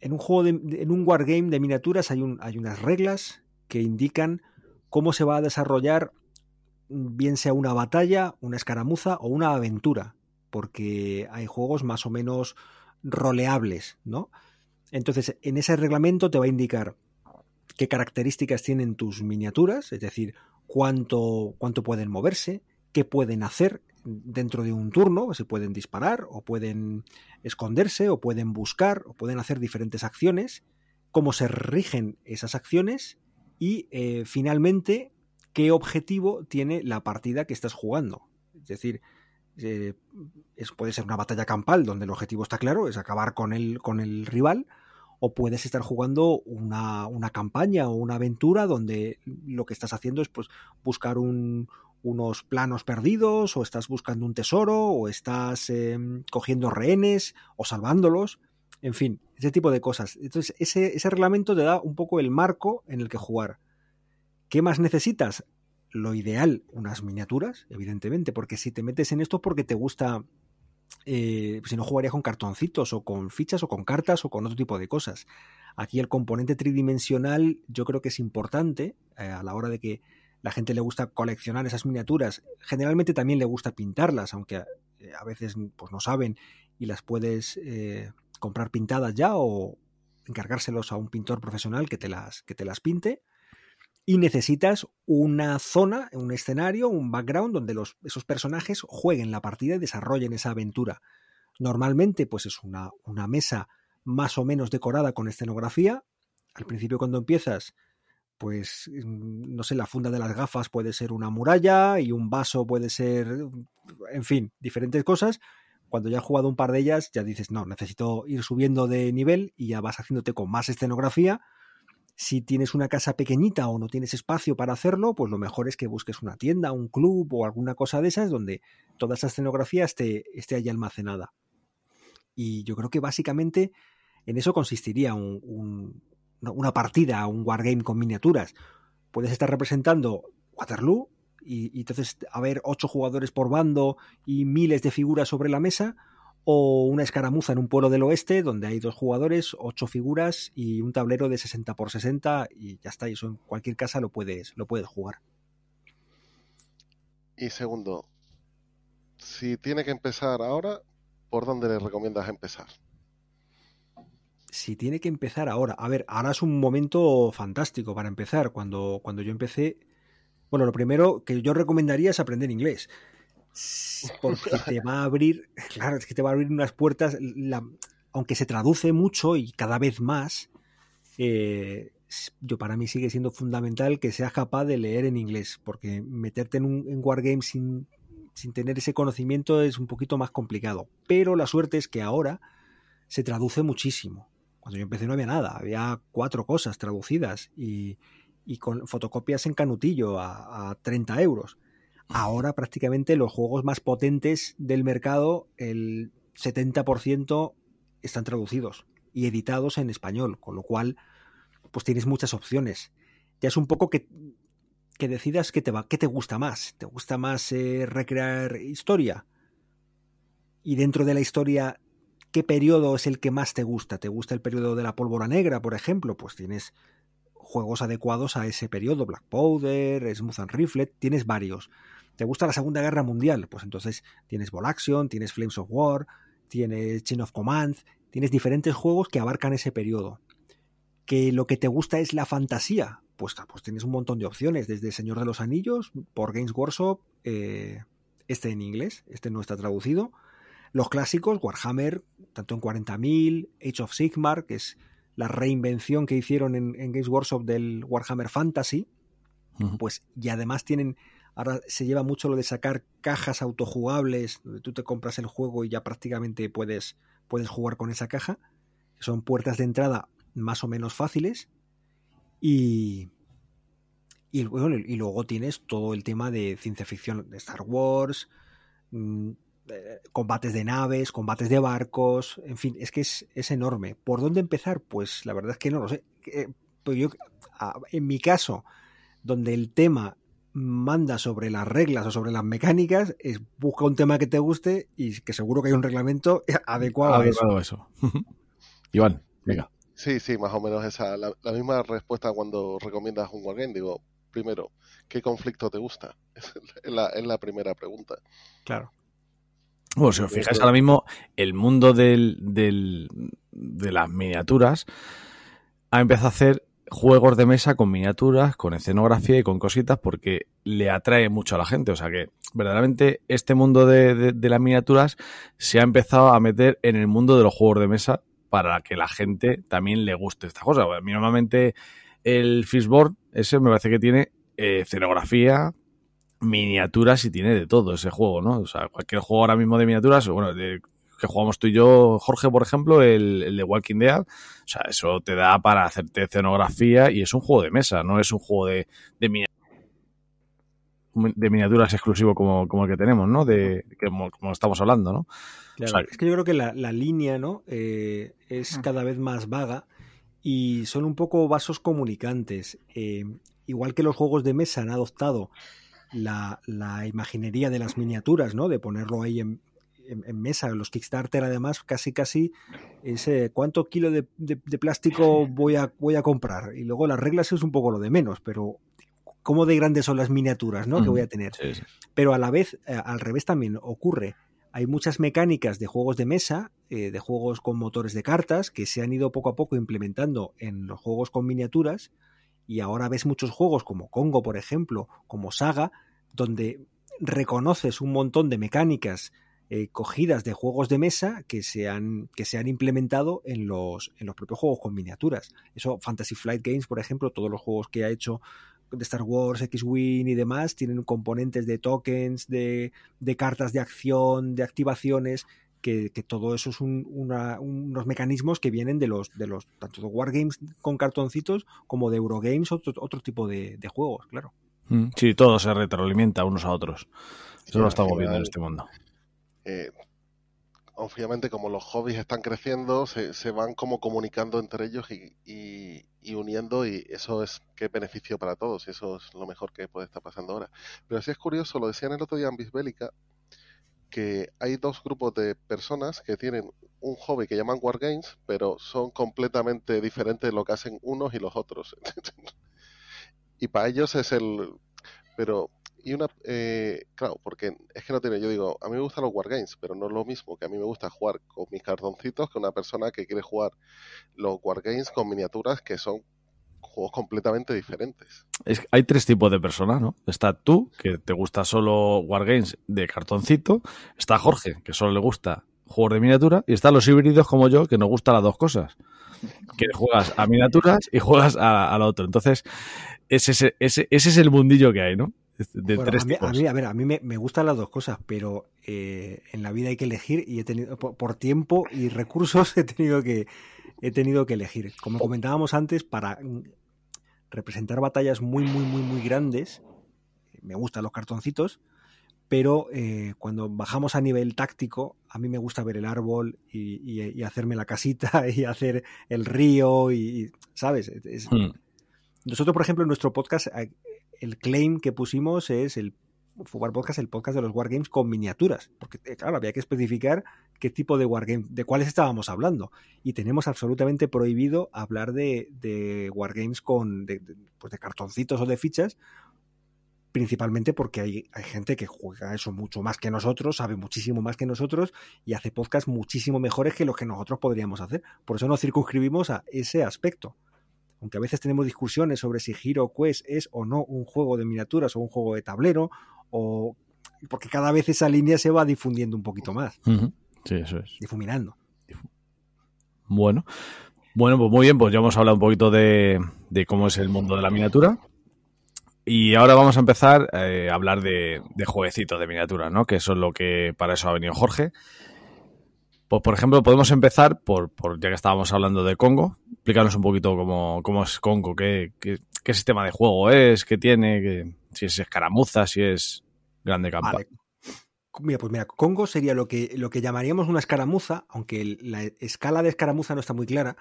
en un juego, de, en un wargame de miniaturas hay, hay unas reglas que indican cómo se va a desarrollar bien sea una batalla, una escaramuza o una aventura, porque hay juegos más o menos roleables, ¿no? Entonces, en ese reglamento te va a indicar qué características tienen tus miniaturas, es decir, cuánto, cuánto pueden moverse, qué pueden hacer dentro de un turno, si pueden disparar o pueden esconderse o pueden buscar o pueden hacer diferentes acciones, cómo se rigen esas acciones y eh, finalmente qué objetivo tiene la partida que estás jugando. Es decir, eh, puede ser una batalla campal donde el objetivo está claro, es acabar con el, con el rival, o puedes estar jugando una, campaña o una aventura donde lo que estás haciendo es pues, buscar unos planos perdidos, o estás buscando un tesoro, o estás em, cogiendo rehenes, o salvándolos, en fin, ese tipo de cosas. Entonces, ese, ese reglamento te da un poco el marco en el que jugar. ¿Qué más necesitas? lo ideal, unas miniaturas, evidentemente, porque si te metes en esto porque te gusta, eh, si no jugarías con cartoncitos o con fichas o con cartas o con otro tipo de cosas. Aquí el componente tridimensional yo creo que es importante eh, a la hora de que la gente le gusta coleccionar esas miniaturas. Generalmente también le gusta pintarlas, aunque eh, a veces pues, no saben y las puedes comprar pintadas ya o encargárselos a un pintor profesional que te las, que te las pinte y necesitas una zona, un escenario, un background donde los, esos personajes jueguen la partida y desarrollen esa aventura. Normalmente, pues es una, una mesa más o menos decorada con escenografía. Al principio, cuando empiezas, pues mm, no sé, la funda de las gafas puede ser una muralla y un vaso puede ser, en fin, diferentes cosas. Cuando ya has jugado un par de ellas, ya dices, no, necesito ir subiendo de nivel y ya vas haciéndote con más escenografía si tienes una casa pequeñita o no tienes espacio para hacerlo, pues lo mejor es que busques una tienda, un club o alguna cosa de esas donde toda esa escenografía esté, esté allí almacenada. Y yo creo que básicamente en eso consistiría una partida, un wargame con miniaturas. Puedes estar representando Waterloo y, y entonces haber ocho jugadores por bando y miles de figuras sobre la mesa, o una escaramuza en un pueblo del oeste donde hay dos jugadores, ocho figuras y un tablero de 60 por 60 y ya está, y eso en cualquier casa lo puedes, lo puedes jugar. Y segundo, si tiene que empezar ahora, ¿por dónde le recomiendas empezar? Si tiene que empezar ahora, a ver, ahora es un momento fantástico para empezar. Cuando, cuando yo empecé, bueno, lo primero que yo recomendaría es aprender inglés porque (laughs) te va a abrir, claro, es que te va a abrir unas puertas, aunque se traduce mucho y cada vez más, eh, yo para mí sigue siendo fundamental que seas capaz de leer en inglés, porque meterte en un en Wargame sin, sin tener ese conocimiento es un poquito más complicado. Pero la suerte es que ahora se traduce muchísimo. Cuando yo empecé no había nada, había cuatro cosas traducidas y, y con fotocopias en canutillo a, a 30 euros. Ahora prácticamente los juegos más potentes del mercado, el 70% están traducidos y editados en español, con lo cual pues tienes muchas opciones. Ya es un poco que, que decidas qué te, va, qué te gusta más. ¿Te gusta más eh, recrear historia? Y dentro de la historia, ¿qué periodo es el que más te gusta? ¿Te gusta el periodo de la pólvora negra, por ejemplo? Pues tienes juegos adecuados a ese periodo, Black Powder, Smooth and Riflet, tienes varios. ¿Te gusta la Segunda Guerra Mundial? Pues entonces tienes Ball Action, tienes Flames of War, tienes Chain of Command, tienes diferentes juegos que abarcan ese periodo. Que lo que te gusta es la fantasía, pues, pues tienes un montón de opciones, desde Señor de los Anillos, por Games Workshop, eh, este en inglés, este no está traducido. Los clásicos, Warhammer, tanto en 40.000, Age of Sigmar, que es la reinvención que hicieron en, Games Workshop del Warhammer Fantasy, pues y además tienen, ahora se lleva mucho lo de sacar cajas autojugables, donde tú te compras el juego y ya prácticamente puedes, puedes jugar con esa caja, son puertas de entrada más o menos fáciles, y, y, y luego tienes todo el tema de ciencia ficción de Star Wars, mm, eh, combates de naves, combates de barcos, en fin, es que es, enorme. ¿Por dónde empezar? Pues la verdad es que no lo sé. Eh, pues yo, en mi caso, donde el tema manda sobre las reglas o sobre las mecánicas, es busca un tema que te guste y que seguro que hay un reglamento (laughs) adecuado, a eso. (laughs) Iván, venga. Sí, sí, más o menos esa. La, misma respuesta cuando recomiendas un wargame. Digo, primero, ¿qué conflicto te gusta? (laughs) Es la, es la primera pregunta. Claro. Bueno, si os fijáis ahora mismo, el mundo del, de las miniaturas ha empezado a hacer juegos de mesa con miniaturas, con escenografía y con cositas porque le atrae mucho a la gente. O sea que verdaderamente este mundo de, las miniaturas se ha empezado a meter en el mundo de los juegos de mesa para que la gente también le guste esta cosa. A mí normalmente el Fishboard, ese me parece que tiene eh, escenografía, miniaturas y tiene de todo ese juego, ¿no? O sea, cualquier juego ahora mismo de miniaturas, bueno, de, que jugamos tú y yo, Jorge, por ejemplo, el, el de Walking Dead, o sea, eso te da para hacerte escenografía y es un juego de mesa, no es un juego de, de, de miniaturas exclusivo como, como el que tenemos, ¿no? De, como, como estamos hablando, ¿no? Claro, es que yo creo que la, la línea, ¿no? Eh, es cada vez más vaga y son un poco vasos comunicantes. Eh, igual que los juegos de mesa han adoptado la, la, imaginería de las miniaturas, ¿no? De ponerlo ahí en, en, mesa. Los Kickstarter, además, casi casi ese cuánto kilo de, de, plástico (laughs) voy a, voy a comprar. Y luego las reglas es un poco lo de menos, pero cómo de grandes son las miniaturas, ¿no? Que voy a tener. Pero a la vez, eh, al revés también ocurre. Hay muchas mecánicas de juegos de mesa, eh, de juegos con motores de cartas, que se han ido poco a poco implementando en los juegos con miniaturas y ahora ves muchos juegos como Congo, por ejemplo, como Saga, donde reconoces un montón de mecánicas eh, cogidas de juegos de mesa que se han, que se han implementado en los, en los propios juegos con miniaturas. Eso, Fantasy Flight Games, por ejemplo, todos los juegos que ha hecho de Star Wars, X-Wing y demás, tienen componentes de tokens, de, de cartas de acción, de activaciones, que, todo eso es unos mecanismos que vienen de los, de los tanto de wargames con cartoncitos como de Eurogames, otro, otro tipo de, juegos, claro. Mm, sí, todo se retroalimenta unos a otros. Eso lo estamos viendo en este mundo. Eh, obviamente, como los hobbies están creciendo, se, van como comunicando entre ellos y, uniendo, y eso es qué beneficio para todos, y eso es lo mejor que puede estar pasando ahora. Pero si es curioso, lo decían el otro día en Bisbélica, que hay dos grupos de personas que tienen un hobby que llaman Wargames, pero son completamente diferentes lo que hacen unos y los otros. (laughs) y para ellos es el... Pero, y una... Eh, claro, porque es que no tiene... Yo digo, a mí me gustan los Wargames, pero no es lo mismo que a mí me gusta jugar con mis cartoncitos que una persona que quiere jugar los Wargames con miniaturas que son juegos completamente diferentes. Es, hay tres tipos de personas, ¿no? Está tú, que te gusta solo Wargames de cartoncito. Está Jorge, que solo le gusta juegos de miniatura. Y están los híbridos como yo, que nos gustan las dos cosas. Que juegas a miniaturas y juegas a, lo otro. Entonces, ese, ese, ese es el mundillo que hay, ¿no? De tres a, mí, a, mí, a ver, a mí me, gustan las dos cosas, pero eh, en la vida hay que elegir y he tenido, por, tiempo y recursos (laughs) he tenido que he tenido que elegir. Como comentábamos antes, para representar batallas muy, muy, muy, muy grandes. Me gustan los cartoncitos, pero eh, cuando bajamos a nivel táctico, a mí me gusta ver el árbol y, hacerme la casita (laughs) y hacer el río y, ¿sabes? Hmm. Nosotros, por ejemplo, en nuestro podcast, el claim que pusimos es el Fubar Podcast, el podcast de los Wargames con miniaturas. Porque, eh, claro, había que especificar qué tipo de Wargame, de cuáles estábamos hablando. Y tenemos absolutamente prohibido hablar de, de Wargames con, de, pues de cartoncitos o de fichas, principalmente porque hay, hay, gente que juega eso mucho más que nosotros, sabe muchísimo más que nosotros y hace podcasts muchísimo mejores que los que nosotros podríamos hacer. Por eso nos circunscribimos a ese aspecto aunque a veces tenemos discusiones sobre si Hero Quest es o no un juego de miniaturas o un juego de tablero, o porque cada vez esa línea se va difundiendo un poquito más. Uh -huh. Sí, eso es. Difuminando. Bueno. Bueno, pues muy bien, pues ya hemos hablado un poquito de, de cómo es el mundo de la miniatura. Y ahora vamos a empezar eh, a hablar de, de jueguecitos de miniatura, ¿no? Que eso es lo que para eso ha venido Jorge. Pues, por ejemplo, podemos empezar por, por ya que estábamos hablando de Congo. Explícanos un poquito cómo, cómo es Congo, qué, qué, sistema de juego es, qué tiene, si es escaramuza, si es grande campa. Vale. Mira, pues mira, Congo sería lo que, lo que llamaríamos una escaramuza, aunque la escala de escaramuza no está muy clara,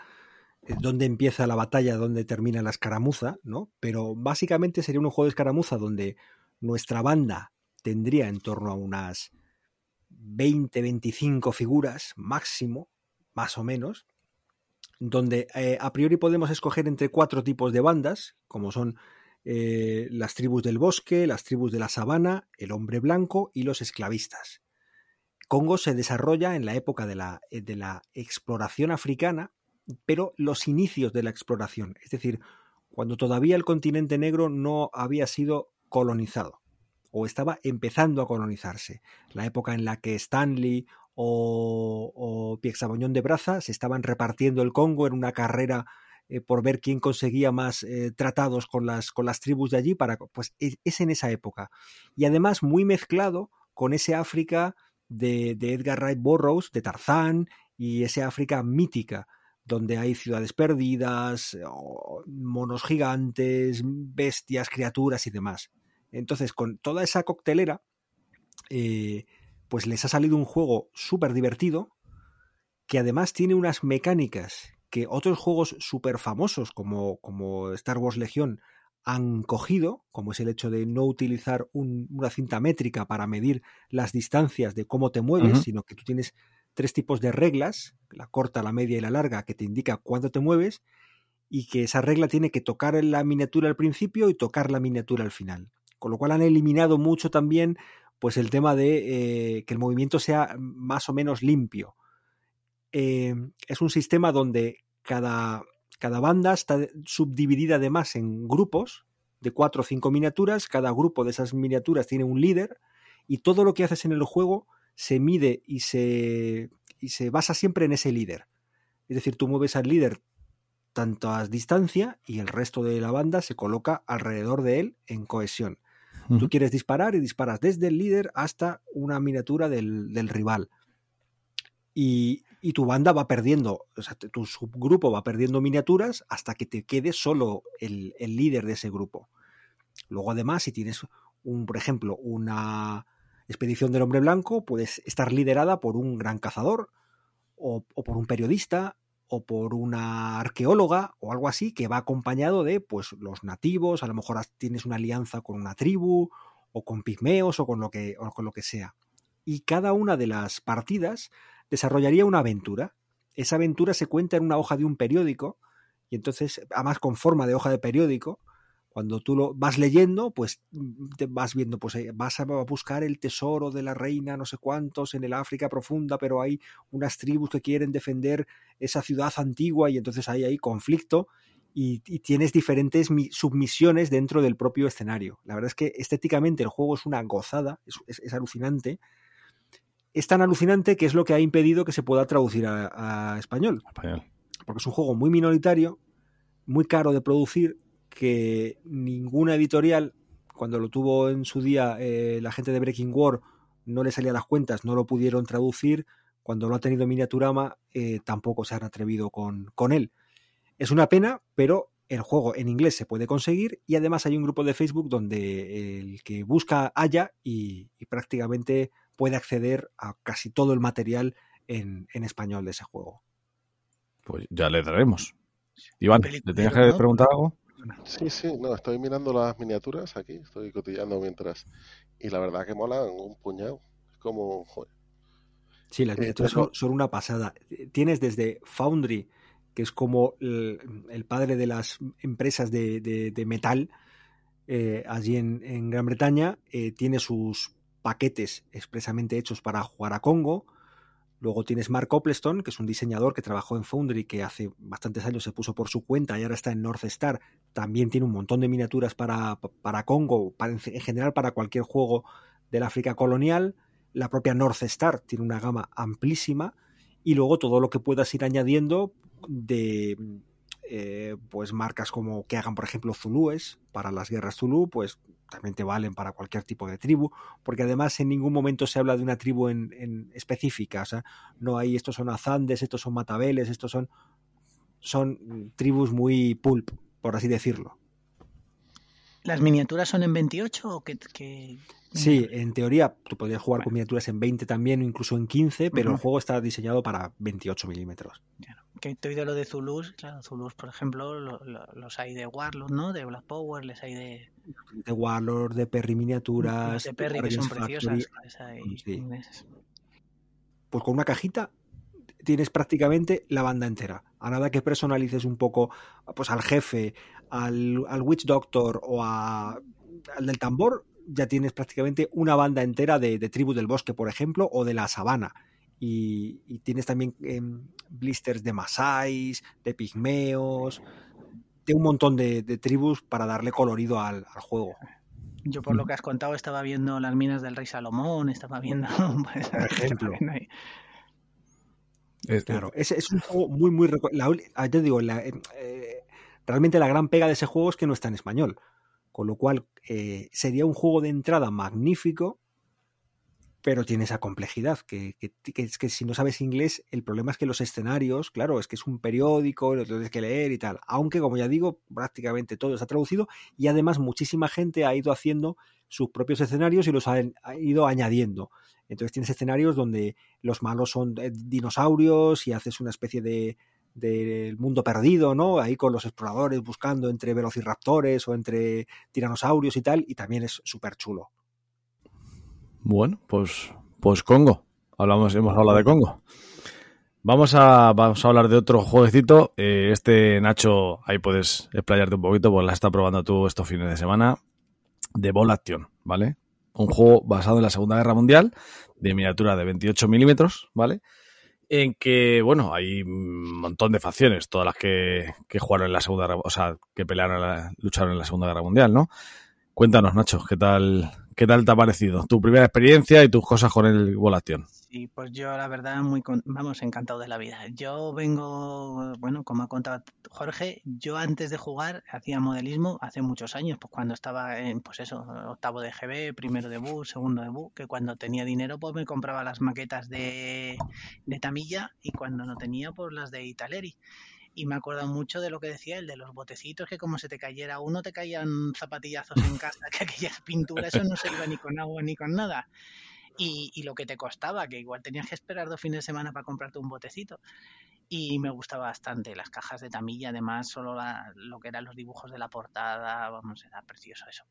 eh, dónde empieza la batalla, dónde termina la escaramuza, ¿no? Pero básicamente sería un juego de escaramuza donde nuestra banda tendría en torno a unas 20, 25 figuras máximo, más o menos, donde eh, a priori podemos escoger entre cuatro tipos de bandas, como son eh, las tribus del bosque, las tribus de la sabana, el hombre blanco y los esclavistas. Congo se desarrolla en la época de la, eh, de la exploración africana, pero los inicios de la exploración, es decir, cuando todavía el continente negro no había sido colonizado o estaba empezando a colonizarse. La época en la que Stanley o, o de Braza se estaban repartiendo el Congo en una carrera eh, por ver quién conseguía más eh, tratados con las, con las tribus de allí, para, pues es, es, en esa época. Y además muy mezclado con ese África de, Edgar Wright Burroughs, de Tarzán, y ese África mítica, donde hay ciudades perdidas, monos gigantes, bestias, criaturas y demás. Entonces, con toda esa coctelera, eh, pues les ha salido un juego súper divertido, que además tiene unas mecánicas que otros juegos súper famosos como, como, Star Wars Legión han cogido, como es el hecho de no utilizar un, una cinta métrica para medir las distancias de cómo te mueves, uh -huh. sino que tú tienes tres tipos de reglas, la corta, la media y la larga, que te indica cuándo te mueves, y que esa regla tiene que tocar la miniatura al principio y tocar la miniatura al final. Con lo cual han eliminado mucho también pues el tema de eh, que el movimiento sea más o menos limpio. Eh, es un sistema donde cada, cada banda está subdividida además en grupos de cuatro o cinco miniaturas, cada grupo de esas miniaturas tiene un líder y todo lo que haces en el juego se mide y se, y se basa siempre en ese líder. Es decir, tú mueves al líder tanto a distancia y el resto de la banda se coloca alrededor de él en cohesión. Uh -huh. Tú quieres disparar y disparas desde el líder hasta una miniatura del, del rival. Y, y, tu banda va perdiendo, o sea, tu subgrupo va perdiendo miniaturas hasta que te quede solo el, el líder de ese grupo. Luego, además, si tienes, un, por ejemplo, una expedición del hombre blanco, puedes estar liderada por un gran cazador o, o por un periodista o por una arqueóloga o algo así que va acompañado de pues los nativos, a lo mejor tienes una alianza con una tribu o con pigmeos o con lo que, o con lo que sea. Y cada una de las partidas desarrollaría una aventura. Esa aventura se cuenta en una hoja de un periódico y entonces, además con forma de hoja de periódico, cuando tú lo vas leyendo, pues te vas viendo, pues eh, vas a buscar el tesoro de la reina, no sé cuántos, en el África profunda, pero hay unas tribus que quieren defender esa ciudad antigua y entonces hay ahí conflicto y, y tienes diferentes submisiones dentro del propio escenario. La verdad es que estéticamente el juego es una gozada, es, es, es alucinante. Es tan alucinante que es lo que ha impedido que se pueda traducir a, a español. español. Porque es un juego muy minoritario, muy caro de producir que ninguna editorial, cuando lo tuvo en su día eh, la gente de Breaking War, no le salía las cuentas, no lo pudieron traducir. Cuando lo ha tenido Miniaturama, eh, tampoco se han atrevido con, con él. Es una pena, pero el juego en inglés se puede conseguir y además hay un grupo de Facebook donde el que busca haya y, y prácticamente puede acceder a casi todo el material en, en español de ese juego. Pues ya le daremos. Iván, ¿le tenías que preguntar algo? Sí, sí, no, estoy mirando las miniaturas aquí, estoy cotillando mientras. Y la verdad que molan un puñado. Es como, joder. Sí, las Eh, miniaturas son, son una pasada. Tienes desde Foundry, que es como el, el padre de las empresas de, de- de metal eh, allí en, en Gran Bretaña, eh, tiene sus paquetes expresamente hechos para jugar a Congo. Luego tienes Mark Copleston, que es un diseñador que trabajó en Foundry, que hace bastantes años se puso por su cuenta y ahora está en North Star. También tiene un montón de miniaturas para, para Congo, para- en general para cualquier juego del África colonial. La propia North Star tiene una gama amplísima. Y luego todo lo que puedas ir añadiendo de eh, pues marcas como que hagan, por ejemplo, Zulúes para las guerras Zulú, pues también te valen para cualquier tipo de tribu, porque además en ningún momento se habla de una tribu en, en específica, o sea, no hay estos son azandes, estos son matabeles, estos son son tribus muy pulp, por así decirlo. ¿Las miniaturas son en 28 o qué? qué- Sí, en teoría tú podrías jugar con miniaturas en 20 también, o incluso en 15, pero el juego está diseñado para 28 milímetros. Que te he oído lo de Zulus, claro, Zulus, por ejemplo, lo- lo- los hay de Warlord, ¿no? De Black Power, les hay de, De Warlord, de Perry Miniaturas, de Perry, que son preciosas. Hay Sí. pues con una cajita tienes prácticamente la banda entera. A nada que personalices un poco pues al jefe, al, al Witch Doctor o a- al del tambor, ya tienes prácticamente una banda entera de, de tribus del bosque, por ejemplo, o de la sabana. Y, y tienes también em, blisters de masáis, de pigmeos, de un montón de, de tribus para darle colorido al, al juego. Yo, por lo que has contado, estaba viendo las minas del Rey Salomón, estaba viendo. (laughs) pues, Por ejemplo. estaba viendo ahí. Es- Claro, es, es un juego muy, muy... La, ul- ah, te digo, la- eh, realmente la gran pega de ese juego es que no está en español. Con lo cual, eh, sería un juego de entrada magnífico, pero tiene esa complejidad, que, es que si no sabes inglés, el problema es que los escenarios, claro, es que es un periódico, lo tienes que leer y tal. Aunque, como ya digo, prácticamente todo está traducido y además muchísima gente ha ido haciendo sus propios escenarios y los ha, ha ido añadiendo. Entonces tienes escenarios donde los malos son eh, dinosaurios y haces una especie de del mundo perdido, ¿no? Ahí con los exploradores buscando entre velociraptores o entre tiranosaurios y tal, y también es súper chulo. Bueno, pues, pues Congo. Hablamos, hemos hablado de Congo. Vamos a, vamos a hablar de otro jueguecito. Eh, este, Nacho, ahí puedes explayarte un poquito, pues la está probando tú estos fines de semana. De Ball Action, ¿vale? Un juego basado en la Segunda Guerra Mundial, de miniatura de 28 milímetros, ¿vale? En que, bueno, hay un montón de facciones, todas las que, que jugaron en la Segunda Guerra, o sea, que pelearon, lucharon en la Segunda Guerra Mundial, ¿no? Cuéntanos, Nacho, ¿qué tal, qué tal te ha parecido? Tu primera experiencia y tus cosas con el Ball Action. Sí, pues yo la verdad muy, con- vamos, encantado de la vida. Yo vengo, bueno, como ha contado Jorge, yo antes de jugar hacía modelismo hace muchos años, pues cuando estaba en, pues eso, octavo de GB, primero de BU, segundo de BU, que cuando tenía dinero pues me compraba las maquetas de, de Tamilla y cuando no tenía pues las de Italeri. Y me acuerdo mucho de lo que decía el de los botecitos, que como se te cayera uno, te caían zapatillazos en casa, (laughs) que aquellas pinturas, eso no se iba ni con agua ni con nada y, y lo que te costaba, que igual tenías que esperar dos fines de semana para comprarte un botecito. Y me gustaba bastante las cajas de Tamilla, además, solo la- lo que eran los dibujos de la portada, vamos, era precioso eso.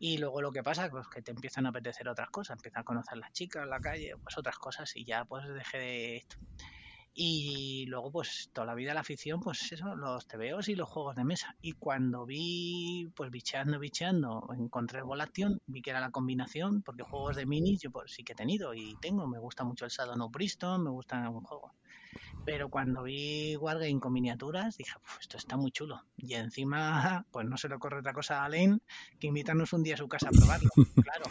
Y luego lo que pasa, pues que te empiezan a apetecer otras cosas, empiezas a conocer las chicas la calle, pues otras cosas, y ya pues dejé de esto. Y luego, pues toda la vida la afición, pues eso, los tebeos y los juegos de mesa. Y cuando vi, pues bicheando, bicheando, encontré el Volation, vi que era la combinación, porque juegos de minis yo pues sí que he tenido y tengo. Me gusta mucho el Shadow No Bristol, me gustan algún juego. Pero cuando vi Wargame con miniaturas, dije, "Uf, esto está muy chulo. Y encima, (laughs) pues no se le ocurre otra cosa a Alain que invitarnos un día a su casa a probarlo. (laughs) Claro,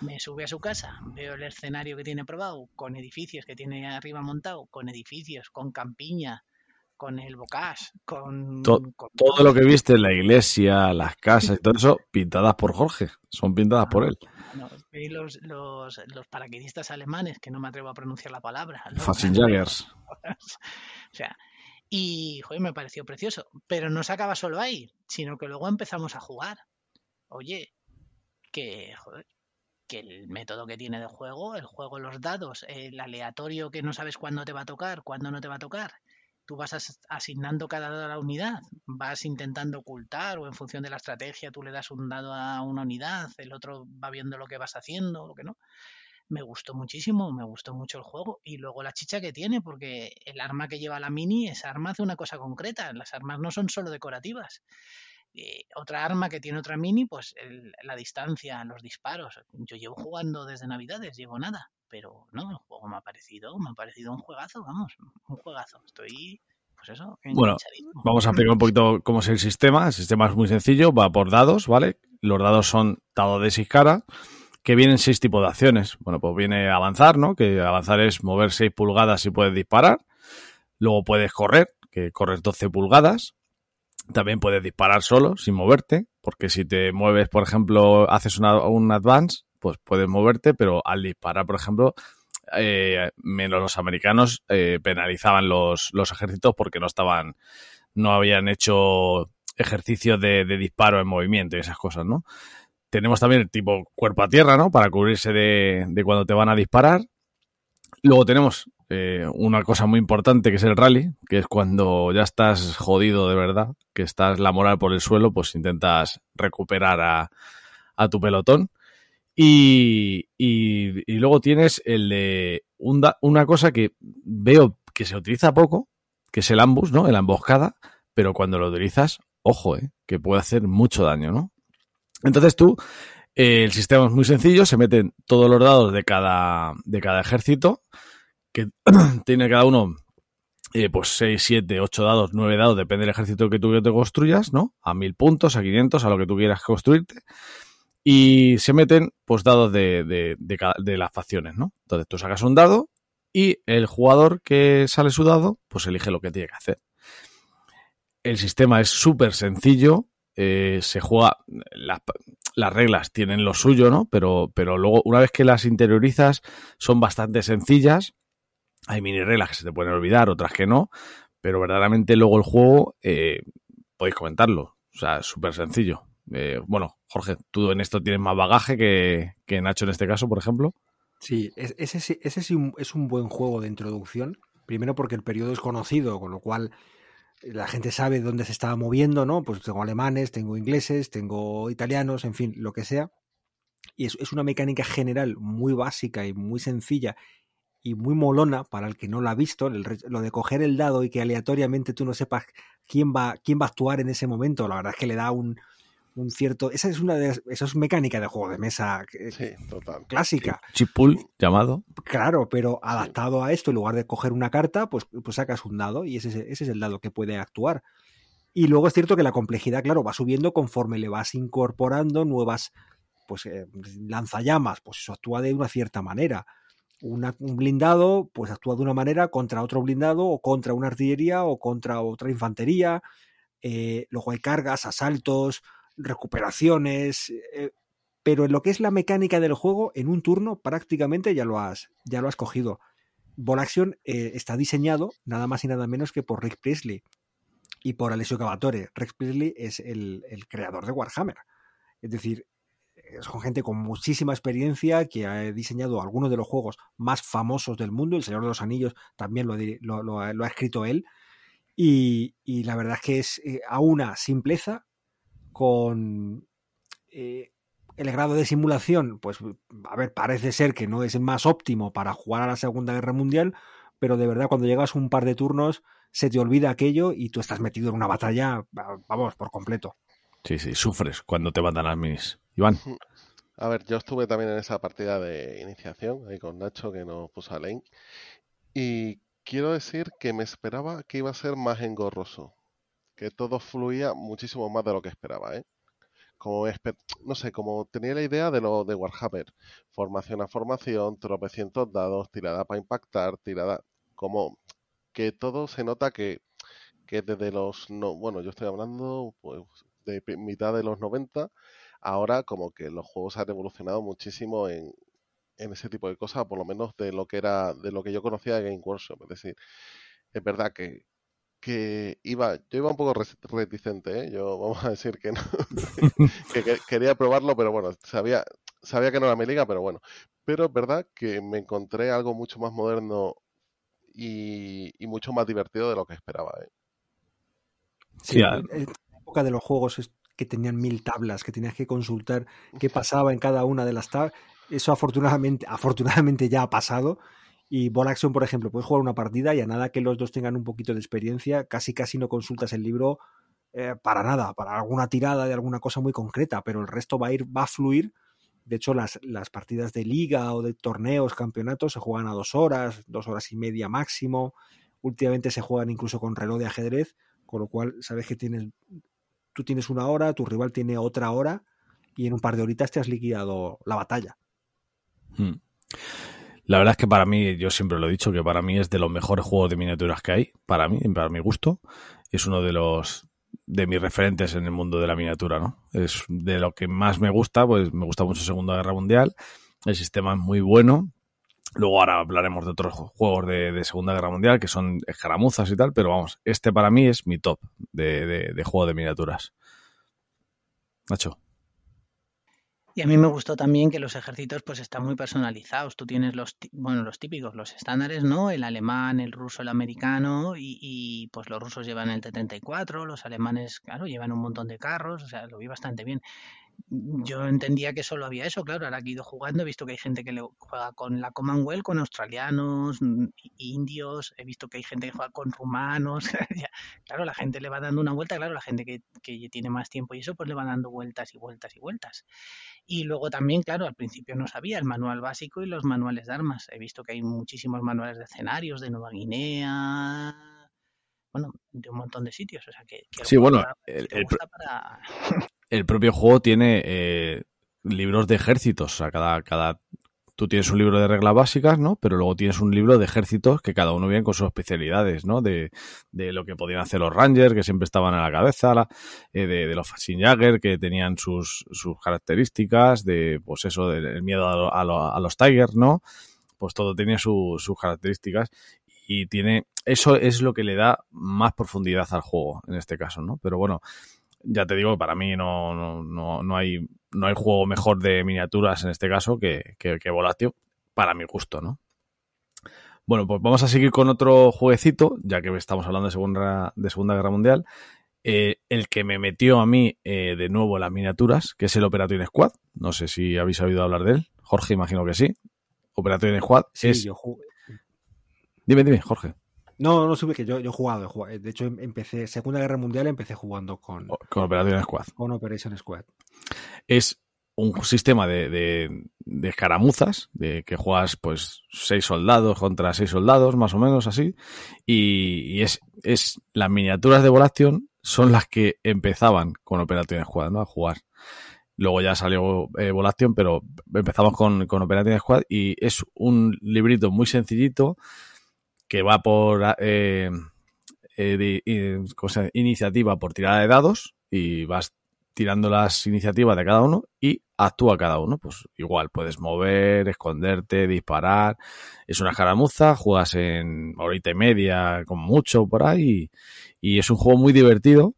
me sube a su casa, veo el escenario que tiene probado, con edificios que tiene arriba montado, con edificios, con campiña, con el bocage, con, To- con Todo lo que viste en la iglesia, las casas y todo eso, pintadas por Jorge. Son pintadas por él. Bueno, vi los, los, los paraquedistas alemanes, que no me atrevo a pronunciar la palabra. los-. (laughs) O sea, y joder, me pareció precioso. Pero no se acaba solo ahí, sino que luego empezamos a jugar. Oye, que joder, que el método que tiene de juego, el juego, los dados, el aleatorio que no sabes cuándo te va a tocar, cuándo no te va a tocar, tú vas as- asignando cada dado a la unidad, vas intentando ocultar o en función de la estrategia tú le das un dado a una unidad, el otro va viendo lo que vas haciendo, lo que no. Me gustó muchísimo, me gustó mucho el juego y luego la chicha que tiene, porque el arma que lleva la mini, esa arma hace una cosa concreta, las armas no son solo decorativas. Eh, otra arma que tiene otra mini, pues el- la distancia, los disparos. Yo llevo jugando desde Navidades, llevo nada, pero no, el juego me ha parecido, me ha parecido un juegazo, vamos, un juegazo. Estoy, pues eso, Bueno. Vamos a explicar un poquito cómo es el sistema. El sistema es muy sencillo, va por dados, ¿vale? Los dados son dados de 6 caras, que vienen seis tipos de acciones. Bueno, pues viene avanzar, ¿no? Que avanzar es mover 6 pulgadas y puedes disparar. Luego puedes correr, que corres 12 pulgadas. También puedes disparar solo, sin moverte, porque si te mueves, por ejemplo, haces una, un advance, pues puedes moverte, pero al disparar, por ejemplo, eh, menos los americanos eh, penalizaban los, los ejércitos porque no estaban, no habían hecho ejercicios de, disparo en movimiento y esas cosas, ¿no? Tenemos también el tipo cuerpo a tierra, ¿no? Para cubrirse de, de cuando te van a disparar. Luego tenemos eh, una cosa muy importante que es el rally, que es cuando ya estás jodido de verdad, que estás la moral por el suelo, pues intentas recuperar a, a tu pelotón. Y, y, luego tienes el de un da- una cosa que veo que se utiliza poco, que es el ambus, ¿no? La emboscada, pero cuando lo utilizas, ojo, ¿eh? que puede hacer mucho daño, ¿no? Entonces tú, eh, el sistema es muy sencillo, se meten todos los dados de cada, de cada ejército, que (clears throat) tiene cada uno eh, pues 6, 7, 8 dados, 9 dados, depende del ejército que tú te construyas, ¿no? A 1000 puntos, a 500, a lo que tú quieras construirte. Y se meten, pues, dados de, de, de, las facciones, ¿no? Entonces tú sacas un dado y el jugador que sale su dado, pues elige lo que tiene que hacer. El sistema es súper sencillo, eh, se juega, las, las reglas tienen lo suyo, ¿no? Pero, pero luego, una vez que las interiorizas, son bastante sencillas. Hay mini reglas que se te pueden olvidar, otras que no, pero verdaderamente luego el juego, eh, podéis comentarlo, o sea, súper sencillo. Eh, bueno, Jorge, tú en esto tienes más bagaje que, Nacho en este caso, por ejemplo. Sí, es- ese, sí- es un buen juego de introducción. Primero porque el periodo es conocido, con lo cual la gente sabe dónde se estaba moviendo, ¿no? Pues tengo alemanes, tengo ingleses, tengo italianos, en fin, lo que sea. Y es, es una mecánica general muy básica y muy sencilla y muy molona para el que no la ha visto. lo de coger el dado y que aleatoriamente tú no sepas quién va, quién va a actuar en ese momento, la verdad es que le da un, un cierto. Esa es una de las- esa es mecánica de juego de mesa eh, Sí, total. clásica. Chip pool llamado. Claro, pero adaptado a esto, en lugar de coger una carta, pues, pues sacas un dado y ese, es- ese es el dado que puede actuar. Y luego es cierto que la complejidad, claro, va subiendo conforme le vas incorporando nuevas, pues eh, lanzallamas, pues eso actúa de una cierta manera. Una- un blindado, pues actúa de una manera contra otro blindado o contra una artillería o contra otra infantería. Eh, luego hay cargas, asaltos, recuperaciones, eh, pero en lo que es la mecánica del juego, en un turno prácticamente ya lo has, ya lo has cogido. Ball Action eh, está diseñado nada más y nada menos que por Rick Priestley y por Alessio Cavatore. Rick Priestley es el, el creador de Warhammer. Es decir, son gente con muchísima experiencia que ha diseñado algunos de los juegos más famosos del mundo. El Señor de los Anillos también lo, lo- lo ha escrito él. Y, y la verdad es que es eh, a una simpleza con eh, el grado de simulación, pues a ver, parece ser que no es el más óptimo para jugar a la Segunda Guerra Mundial, pero de verdad cuando llegas un par de turnos se te olvida aquello y tú estás metido en una batalla, va- vamos, por completo. Sí, sí, sufres cuando te matan las minis. Iván. (laughs) A ver, yo estuve también en esa partida de iniciación, ahí con Nacho, que nos puso a lane. Y quiero decir que me esperaba que iba a ser más engorroso. Que todo fluía muchísimo más de lo que esperaba, ¿eh? Como no sé, como tenía la idea de lo de Warhammer. Formación a formación, tropecientos dados, tirada para impactar, tirada. Como que todo se nota que, que desde los. No, bueno, yo estoy hablando pues, de mitad de los 90 ahora como que los juegos han evolucionado muchísimo en, en ese tipo de cosas, por lo menos de lo que era, de lo que yo conocía de Game Workshop. Es decir, es verdad que, que iba, yo iba un poco reticente, ¿eh? Yo (laughs) vamos a decir que no, (laughs) que, que- quería probarlo, pero bueno, sabía, sabía que no era mi liga, pero bueno. Pero es verdad que me encontré algo mucho más moderno y, y mucho más divertido de lo que esperaba. ¿eh? Sí, en la época de los juegos que tenían mil tablas, que tenías que consultar qué pasaba en cada una de las tablas. Eso afortunadamente, afortunadamente ya ha pasado. Y Ball Action, por ejemplo, puedes jugar una partida y a nada que los dos tengan un poquito de experiencia, casi casi no consultas el libro eh, para nada, para alguna tirada de alguna cosa muy concreta, pero el resto va a ir, va a fluir. De hecho, las, las partidas de liga o de torneos, campeonatos, se juegan a dos horas, dos horas y media máximo. Últimamente se juegan incluso con reloj de ajedrez, con lo cual sabes que tienes, tú tienes una hora, tu rival tiene otra hora y en un par de horitas te has liquidado la batalla. Hmm. La verdad es que para mí, yo siempre lo he dicho, que para mí es de los mejores juegos de miniaturas que hay, para mí, para mi gusto. Es uno de los de mis referentes en el mundo de la miniatura, ¿no? Es de lo que más me gusta, pues me gusta mucho Segunda Guerra Mundial. El sistema es muy bueno. Luego ahora hablaremos de otros juegos de, Segunda Guerra Mundial que son escaramuzas y tal, pero vamos, este para mí es mi top de, de juego de miniaturas. Nacho. Y a mí me gustó también que los ejércitos pues están muy personalizados. Tú tienes los, bueno, los típicos, los estándares, ¿no? El alemán, el ruso, el americano y, y pues los rusos llevan el T-34, los alemanes, claro, llevan un montón de carros, o sea, lo vi bastante bien yo entendía que solo había eso, claro, ahora que he ido jugando he visto que hay gente que le juega con la Commonwealth, con australianos, mm, indios, he visto que hay gente que juega con rumanos, (laughs) claro, la gente le va dando una vuelta, claro, la gente que, que tiene más tiempo y eso, pues le va dando vueltas y vueltas y vueltas. Y luego también, claro, al principio no sabía el manual básico y los manuales de armas. He visto que hay muchísimos manuales de escenarios de Nueva Guinea, bueno, de un montón de sitios. O sea, que, sí, bueno, el, el, (laughs) propio juego tiene eh, libros de ejércitos. O sea, cada, cada. Tú tienes un libro de reglas básicas, ¿no? Pero luego tienes un libro de ejércitos que cada uno viene con sus especialidades, ¿no? De, de lo que podían hacer los Rangers, que siempre estaban a la cabeza, la, eh, de, de, los Jagger, que tenían sus, sus características, de, pues eso, del miedo a, a, a los Tigers, ¿no? Pues todo tenía sus características y tiene eso es lo que le da más profundidad al juego en este caso, ¿no? Pero bueno, ya te digo, para mí no, no, no, no hay no hay juego mejor de miniaturas en este caso que, que, Volatio, para mi gusto, ¿no? Bueno, pues vamos a seguir con otro jueguecito, ya que estamos hablando de Segunda, de segunda Guerra Mundial. Eh, el que me metió a mí eh, de nuevo las miniaturas, que es el Operation Squad. No sé si habéis oído hablar de él. Jorge, imagino que sí. Operation Squad sí, es... Yo jugué. Dime, dime, Jorge. No, no sube que yo, yo he jugado, De hecho, em, empecé, Segunda Guerra Mundial, empecé jugando con. Con Operation Squad. Con Operation Squad. Es un sistema de, de, escaramuzas, de que juegas pues seis soldados contra seis soldados, más o menos así. Y, es, es las miniaturas de Volación son las que empezaban con Operation Squad, ¿no? A jugar. Luego ya salió eh, Volación, pero empezamos con, con Operation Squad y es un librito muy sencillito que va por eh, eh, cosa, iniciativa por tirada de dados y vas tirando las iniciativas de cada uno y actúa cada uno. Pues igual, puedes mover, esconderte, disparar. Es una jaramuza, juegas en horita y media, con mucho por ahí. Y, es un juego muy divertido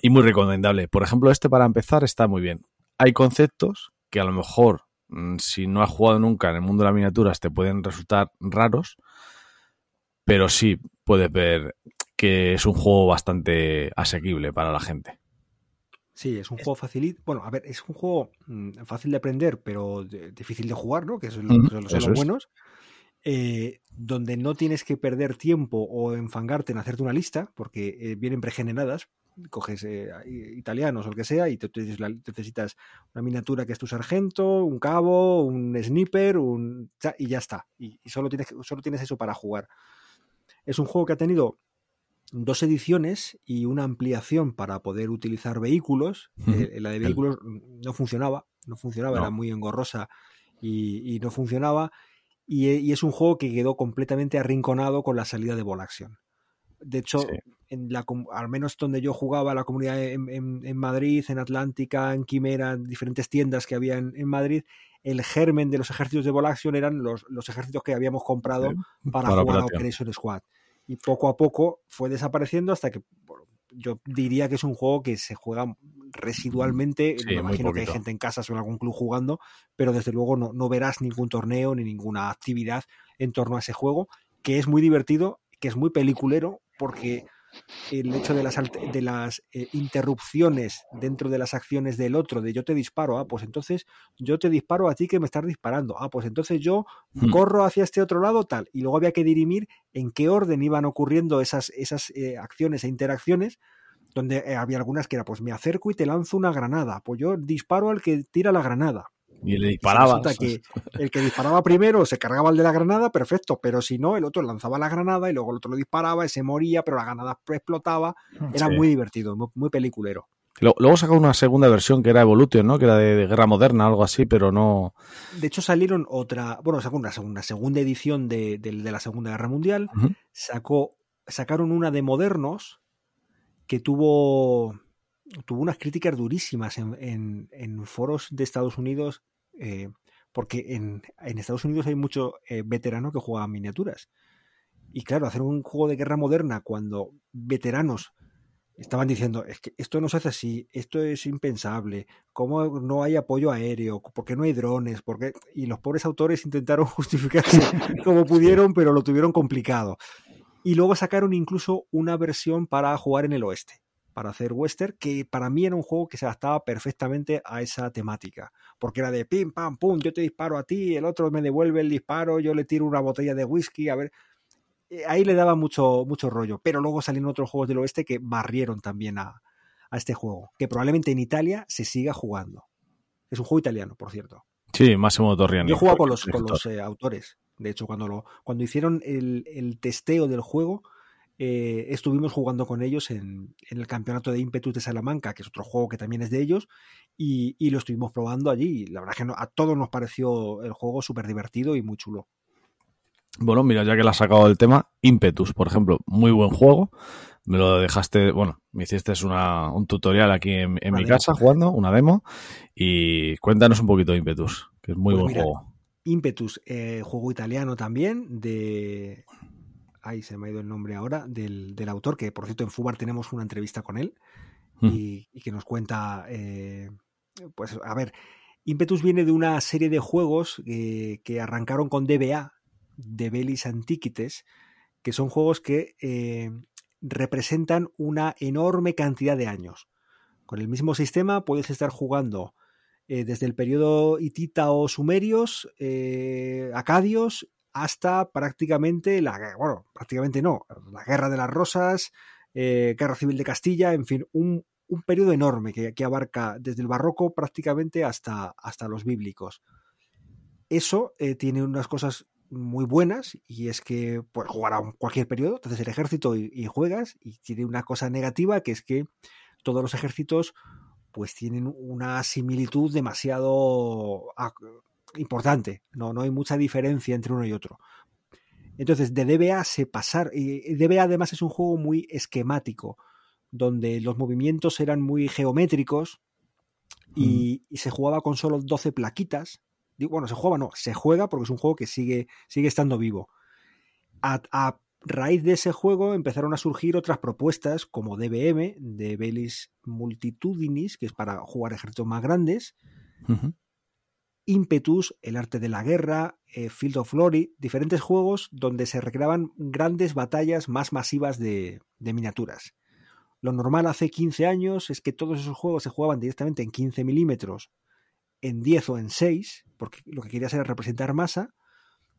y muy recomendable. Por ejemplo, este para empezar está muy bien. Hay conceptos que a lo mejor, mm, si no has jugado nunca en el mundo de las miniaturas, te pueden resultar raros pero sí puedes ver que es un juego bastante asequible para la gente. Sí, es un juego fácil. Bueno, a ver, es un juego mm, fácil de aprender, pero difícil de jugar, ¿no? Que son, los buenos. Eh, donde no tienes que perder tiempo o enfangarte en hacerte una lista, porque eh, vienen pregeneradas. Coges eh, italianos o el que sea y te, necesitas una miniatura que es tu sargento, un cabo, un sniper, un y ya está. Y, y solo, tienes, solo tienes eso para jugar. Es un juego que ha tenido dos ediciones y una ampliación para poder utilizar vehículos. Eh, la de vehículos no funcionaba, no funcionaba, era muy engorrosa y, no funcionaba. Y, es un juego que quedó completamente arrinconado con la salida de Ball Action. De hecho, en la, al menos donde yo jugaba, la comunidad en, Madrid, en Atlántica, en Quimera, en diferentes tiendas que había en, Madrid, el germen de los ejércitos de Ball Action eran los, los ejércitos que habíamos comprado para, jugar a Operation Squad y poco a poco fue desapareciendo hasta que yo diría que es un juego que se juega residualmente. Me imagino que hay gente en casa o en algún club jugando, pero desde luego no, no verás ningún torneo ni ninguna actividad en torno a ese juego. que es muy divertido, que es muy peliculero, porque el hecho de las, de las eh, interrupciones dentro de las acciones del otro, de yo te disparo, ah, pues entonces yo te disparo a ti que me estás disparando, ah, pues entonces yo Hmm. corro hacia este otro lado, tal, y luego había que dirimir en qué orden iban ocurriendo esas, esas eh, acciones e interacciones, donde eh, había algunas que era, pues me acerco y te lanzo una granada, pues yo disparo al que tira la granada. Y le Y disparaba. que el que disparaba primero se cargaba el de la granada, perfecto, pero si no, el otro lanzaba la granada y luego el otro lo disparaba, ese moría, pero la granada explotaba. Era Sí. muy divertido, muy, muy peliculero. Luego sacó una segunda versión que era Evolution, ¿no? Que era de, de guerra moderna, algo así, pero no. De hecho, salieron otra, bueno, sacó una segunda, segunda edición de, de- de la Segunda Guerra Mundial, sacó, sacaron una de modernos que tuvo, tuvo unas críticas durísimas en, en- foros de Estados Unidos, eh, porque en, Estados Unidos hay mucho eh, veterano que juega miniaturas. Y claro, hacer un juego de guerra moderna cuando veteranos estaban diciendo, es que esto no se hace así, esto es impensable, cómo no hay apoyo aéreo, por qué no hay drones, ¿Por qué?". y los pobres autores intentaron (laughs) justificarse como pudieron, pero lo tuvieron complicado. Y luego sacaron incluso una versión para jugar en el oeste, para hacer western, que para mí era un juego que se adaptaba perfectamente a esa temática, porque era de pim, pam, pum, yo te disparo a ti, el otro me devuelve el disparo, yo le tiro una botella de whisky, a ver, eh, ahí le daba mucho, mucho rollo. Pero luego salieron otros juegos del oeste que barrieron también a, a este juego, que probablemente en Italia se siga jugando. Es un juego italiano, por cierto. Sí, Máximo Torriani. Yo he jugado con los, con los eh, autores. De hecho, cuando, lo, cuando hicieron el, el testeo del juego, eh, estuvimos jugando con ellos en, en, el campeonato de Impetus de Salamanca, que es otro juego que también es de ellos, y, y lo estuvimos probando allí. La verdad es que no, a todos nos pareció el juego súper divertido y muy chulo. Bueno, mira, ya que le has sacado el tema, Impetus, por ejemplo, muy buen juego. Me lo dejaste, bueno, me hiciste una, un tutorial aquí en, en mi demo. casa jugando, una demo. Y cuéntanos un poquito de Impetus, que es muy Pues buen mira, juego. Impetus, eh, juego italiano también, de. Ay, se me ha ido el nombre ahora, del, del autor, que por cierto en Fubar tenemos una entrevista con él Mm. y, y que nos cuenta. eh, pues a ver, Impetus viene de una serie de juegos eh, que arrancaron con DBA, de Belis Antiquities, que son juegos que eh, representan una enorme cantidad de años. Con el mismo sistema puedes estar jugando eh, desde el periodo hitita o sumerios, eh, acadios, hasta prácticamente la bueno, prácticamente no, la guerra de las rosas, eh, guerra civil de Castilla, en fin, un, un periodo enorme que, que, abarca desde el barroco prácticamente hasta, hasta los bíblicos. Eso eh, tiene unas cosas muy buenas y es que puedes jugar a cualquier periodo, te haces el ejército y, y, juegas y tiene una cosa negativa que es que todos los ejércitos pues tienen una similitud demasiado importante, no, no hay mucha diferencia entre uno y otro. Entonces, de DBA se pasar, y DBA además es un juego muy esquemático, donde los movimientos eran muy geométricos y, y se jugaba con solo 12 plaquitas, bueno, se juega, no, se juega porque es un juego que sigue, sigue estando vivo. A, a, raíz de ese juego empezaron a surgir otras propuestas como DBM, de Belis Multitudinis, que es para jugar ejércitos más grandes, uh -huh. Impetus, El arte de la guerra, eh, Field of Glory, diferentes juegos donde se recreaban grandes batallas más masivas de, de miniaturas. Lo normal hace 15 años es que todos esos juegos se jugaban directamente en 15 milímetros, en 10 o en 6, porque lo que quería era representar masa.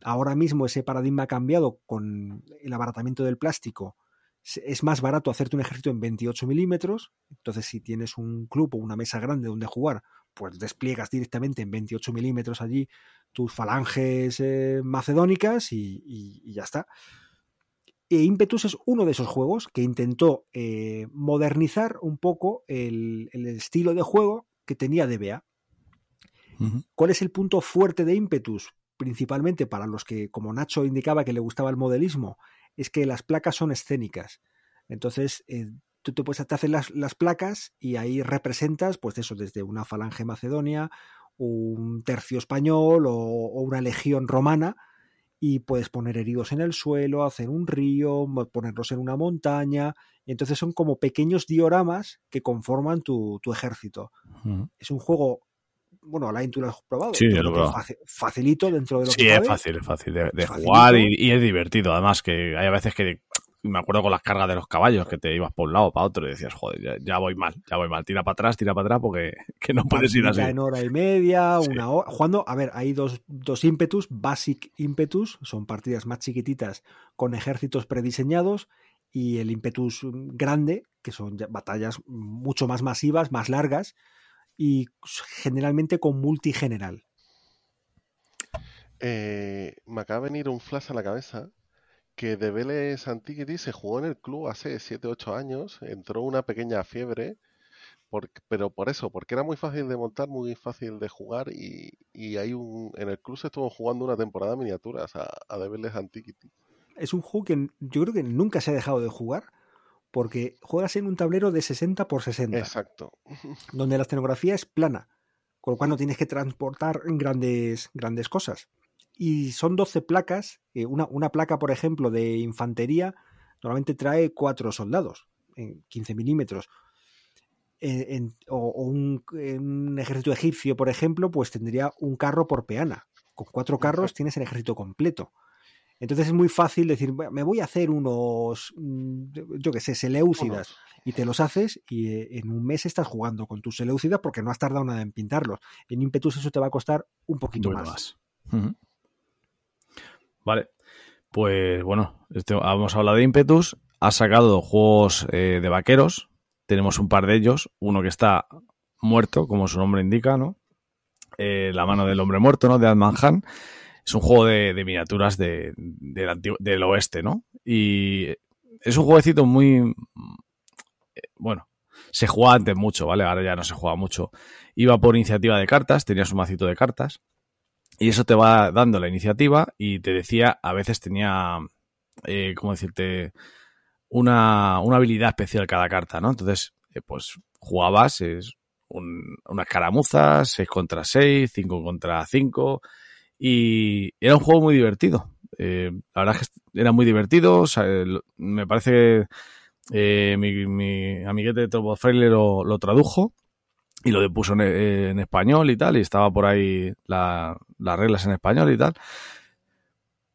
Ahora mismo ese paradigma ha cambiado con el abaratamiento del plástico. Es más barato hacerte un ejército en 28 milímetros. Entonces, si tienes un club o una mesa grande donde jugar, pues despliegas directamente en 28 milímetros allí tus falanges eh, macedónicas y, y, y, ya está. E Impetus es uno de esos juegos que intentó eh, modernizar un poco el, el estilo de juego que tenía DBA. Uh -huh. ¿Cuál es el punto fuerte de Impetus? Principalmente para los que, como Nacho indicaba que le gustaba el modelismo, es que las placas son escénicas. Entonces, eh, tú te puedes te hacer las, las, placas y ahí representas, pues eso, desde una falange macedonia, un tercio español o, o una legión romana, y puedes poner heridos en el suelo, hacer un río, ponerlos en una montaña. Y entonces son como pequeños dioramas que conforman tu, tu ejército. Uh -huh. Es un juego bueno, la tú lo has probado. Sí, Yo lo he probado. faci- Facilito dentro de lo Sí, que es cabe. fácil, es fácil de, jugar y, y es divertido. Además, que hay a veces que me acuerdo con las cargas de los caballos que te ibas por un lado o para otro y decías, joder, ya, ya voy mal, ya voy mal. Tira para atrás, tira para atrás porque (laughs) que no puedes ir así. En hora y media, Sí. una hora. Jugando, a ver, hay dos, dos ímpetus, basic ímpetus, son partidas más chiquititas con ejércitos prediseñados, y el ímpetus grande, que son batallas mucho más masivas, más largas, y generalmente con multigeneral. Eh, me acaba de venir un flash a la cabeza que de Vélez Antiquity se jugó en el club hace 7-8 años, entró una pequeña fiebre, por- pero por eso, porque era muy fácil de montar, muy fácil de jugar y, y hay un, en el club se estuvo jugando una temporada de miniaturas a, a Vélez Antiquity. Es un juego que yo creo que nunca se ha dejado de jugar porque juegas en un tablero de 60 por 60, Exacto. (laughs) donde la escenografía es plana, con lo cual no tienes que transportar grandes, grandes cosas. Y son 12 placas, eh, una, una placa, por ejemplo, de infantería, normalmente trae cuatro soldados, en 15 milímetros. Eh, en- o o un, un ejército egipcio, por ejemplo, pues tendría un carro por peana. Con cuatro carros tienes el ejército completo. Entonces es muy fácil decir, "Bueno, me voy a hacer unos, mm, yo qué sé, seleucidas, y te los haces y eh, en un mes estás jugando con tus seleucidas porque no has tardado nada en pintarlos. En Impetus eso te va a costar un poquito más. Vale. Pues bueno, este, hemos hablado de Impetus. Ha sacado juegos eh, de vaqueros. Tenemos un par de ellos. Uno que está muerto, como su nombre indica, ¿no? Eh, la mano del hombre muerto, ¿no? De Adman Han. Es un juego de, miniaturas de- del, oeste, ¿no? Y es un jueguecito muy. eh, Bueno, se jugaba antes mucho, ¿vale? Ahora ya no se juega mucho. Iba por iniciativa de cartas, tenías un macito de cartas. Y eso te va dando la iniciativa y te decía, a veces tenía, eh, ¿cómo decirte? Una, una habilidad especial cada carta, ¿no? Entonces, eh, pues jugabas es un- una escaramuza, 6 contra 6, 5 contra 5, y era un juego muy divertido. Eh, la verdad es que era muy divertido, el- me parece que eh, mi, mi amiguete de Turbo Fraile lo, lo tradujo y lo puso en, en español y tal, y estaba por ahí la- las reglas en español y tal.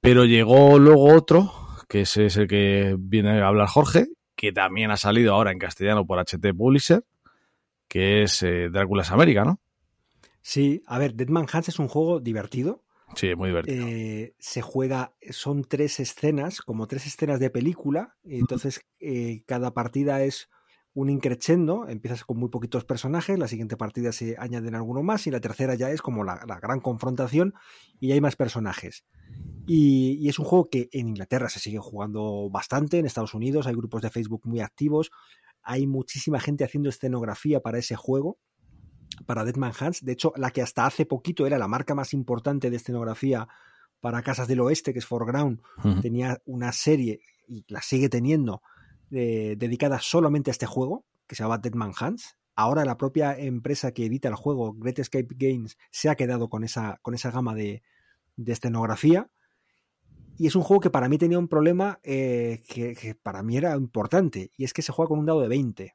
Pero llegó luego otro, que ese es el que viene a hablar Jorge, que también ha salido ahora en castellano por HT Publisher, que es eh, Drácula's América, ¿no? Sí, a ver, Deadman Hands es un juego divertido. Sí, muy divertido. Eh, se juega, son tres escenas, como tres escenas de película. entonces, eh, cada partida es un increchendo. Empiezas con muy poquitos personajes, la siguiente partida se añaden alguno más y la tercera ya es como la, la gran confrontación y hay más personajes. Y, y es un juego que en Inglaterra se sigue jugando bastante, en Estados Unidos hay grupos de Facebook muy activos, hay muchísima gente haciendo escenografía para ese juego para Deadman Hands. De hecho, la que hasta hace poquito era la marca más importante de escenografía para Casas del Oeste, que es Foreground, tenía una serie, y la sigue teniendo, eh, dedicada solamente a este juego, que se llama Deadman Hands. Ahora la propia empresa que edita el juego, Great Escape Games, se ha quedado con esa, con esa gama de, de escenografía. Y es un juego que para mí tenía un problema eh, que, que para mí era importante, y es que se juega con un dado de 20.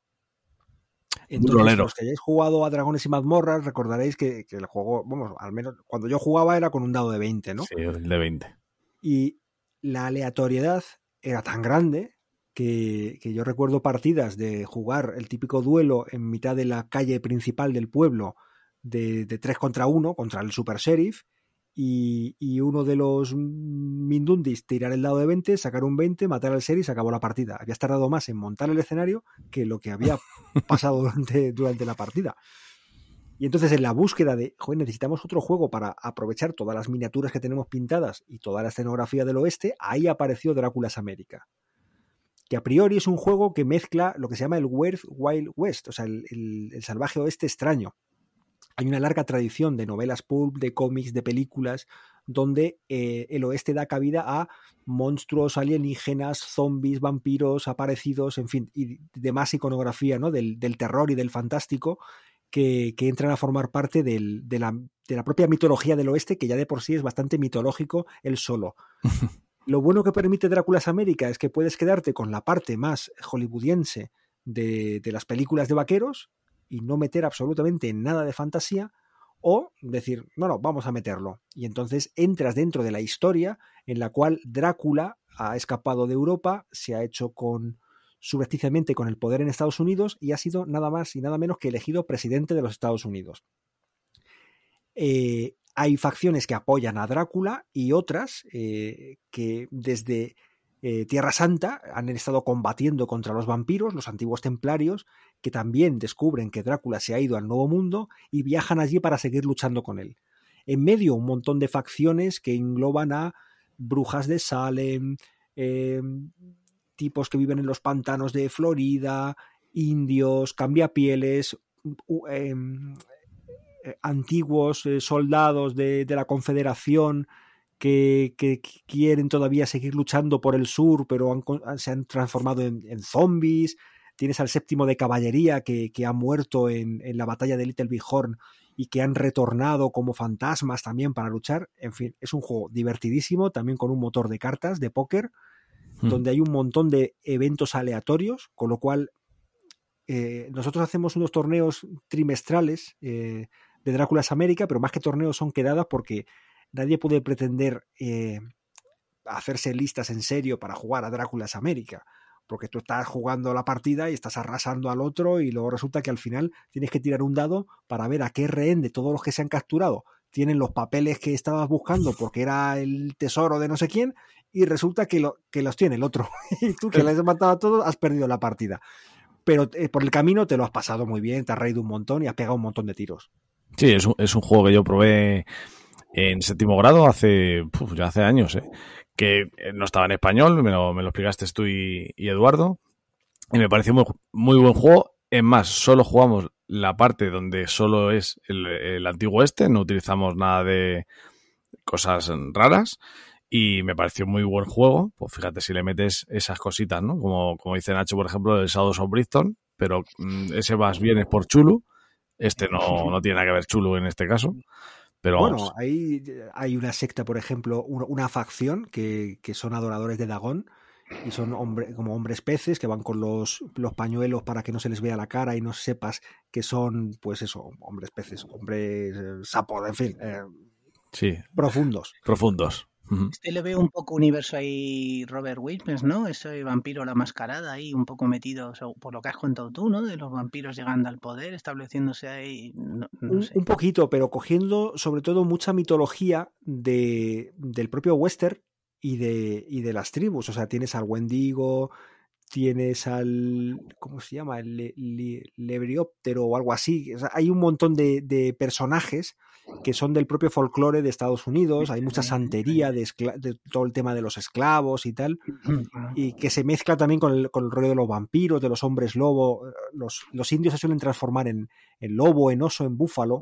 Entonces, los que hayáis jugado a Dragones y Mazmorras, recordaréis que, que el juego, vamos, al menos cuando yo jugaba era con un dado de 20, ¿no? Sí, el de 20. Y la aleatoriedad era tan grande que, que yo recuerdo partidas de jugar el típico duelo en mitad de la calle principal del pueblo de, de 3 contra 1 contra el Super Sheriff y, y uno de los Mindundis tirar el dado de 20, sacar un 20, matar al sheriff y se acabó la partida. Habías tardado más en montar el escenario que lo que había (laughs) pasado durante, durante la partida. Y entonces en la búsqueda de, joder, necesitamos otro juego para aprovechar todas las miniaturas que tenemos pintadas y toda la escenografía del oeste, ahí apareció Drácula's América. Que a priori es un juego que mezcla lo que se llama el Weird Wild West, o sea, el, el- el salvaje oeste extraño. Hay una larga tradición de novelas pulp, de cómics, de películas, donde eh, el oeste da cabida a monstruos alienígenas, zombies, vampiros, aparecidos, en fin, y demás iconografía ¿no? del, terror y del fantástico que, entran a formar parte de, la, propia mitología del oeste, que ya de por sí es bastante mitológico él solo. (laughs) Lo bueno que permite Drácula's América es que puedes quedarte con la parte más hollywoodiense de, las películas de vaqueros y no meter absolutamente nada de fantasía, o decir, bueno, vamos a meterlo. Y entonces entras dentro de la historia en la cual Drácula ha escapado de Europa, se ha hecho con subrepticiamente con el poder en Estados Unidos y ha sido nada más y nada menos que elegido presidente de los Estados Unidos. Eh, hay facciones que apoyan a Drácula y otras eh, que desde eh, Tierra Santa han estado combatiendo contra los vampiros, los antiguos templarios, que también descubren que Drácula se ha ido al Nuevo Mundo y viajan allí para seguir luchando con él. En medio un montón de facciones que engloban a brujas de Salem, tipos que viven en los pantanos de Florida, indios, cambiapieles, eh, antiguos eh, soldados de, la Confederación que, quieren todavía seguir luchando por el sur, pero se han transformado en, zombies. Tienes al séptimo de caballería que, ha muerto en, la batalla de Little Bighorn y que han retornado como fantasmas también para luchar. En fin, es un juego divertidísimo, también con un motor de cartas, de póker, hmm. donde hay un montón de eventos aleatorios, con lo cual eh, nosotros hacemos unos torneos trimestrales de Dráculas América, pero más que torneos son quedadas porque nadie puede pretender eh, hacerse listas en serio para jugar a Dráculas América. Porque tú estás jugando la partida y estás arrasando al otro y luego resulta que al final tienes que tirar un dado para ver a qué rehén de todos los que se han capturado tienen los papeles que estabas buscando porque era el tesoro de no sé quién y resulta que, lo, que los tiene el otro. (laughs) y tú que le has matado a todos has perdido la partida. Pero eh, por el camino te lo has pasado muy bien, te has reído un montón y has pegado un montón de tiros. Sí, es un, es un juego que yo probé en séptimo grado hace, ya hace años, ¿eh? que no estaba en español, me lo, me lo explicaste tú y, Eduardo, y me pareció muy, muy, buen juego. Es más, solo jugamos la parte donde solo es el, el, antiguo este, no utilizamos nada de cosas raras y me pareció muy buen juego. Pues fíjate si le metes esas cositas, ¿no? Como, como dice Nacho, por ejemplo, el Shadows of Brixton, pero mm, ese más bien es por Chulu este no, no tiene nada que ver chulo en este caso. Pero bueno, hay, hay una secta, por ejemplo, una facción que, son adoradores de Dagón y son hombre, como hombres peces que van con los, los pañuelos para que no se les vea la cara y no sepas que son, pues eso, hombres peces, hombres eh, sapos, en fin. Eh, sí. Profundos. Profundos. Este le veo un poco universo ahí Robert Wilkins, ¿no? Ese vampiro la mascarada ahí, un poco metido, por lo que has contado tú, ¿no? De los vampiros llegando al poder, estableciéndose ahí. un, poquito, pero cogiendo sobre todo mucha mitología de, del propio western y de, y de las tribus. O sea, tienes al Wendigo, tienes al. ¿Cómo se llama? El Lebrióptero o algo así. hay un montón de, personajes que son del propio folclore de Estados Unidos. Hay mucha santería de, todo el tema de los esclavos y tal. Y que se mezcla también con el, con el rollo de los vampiros, de los hombres lobo. Los, los indios se suelen transformar en, en lobo, en oso, en búfalo.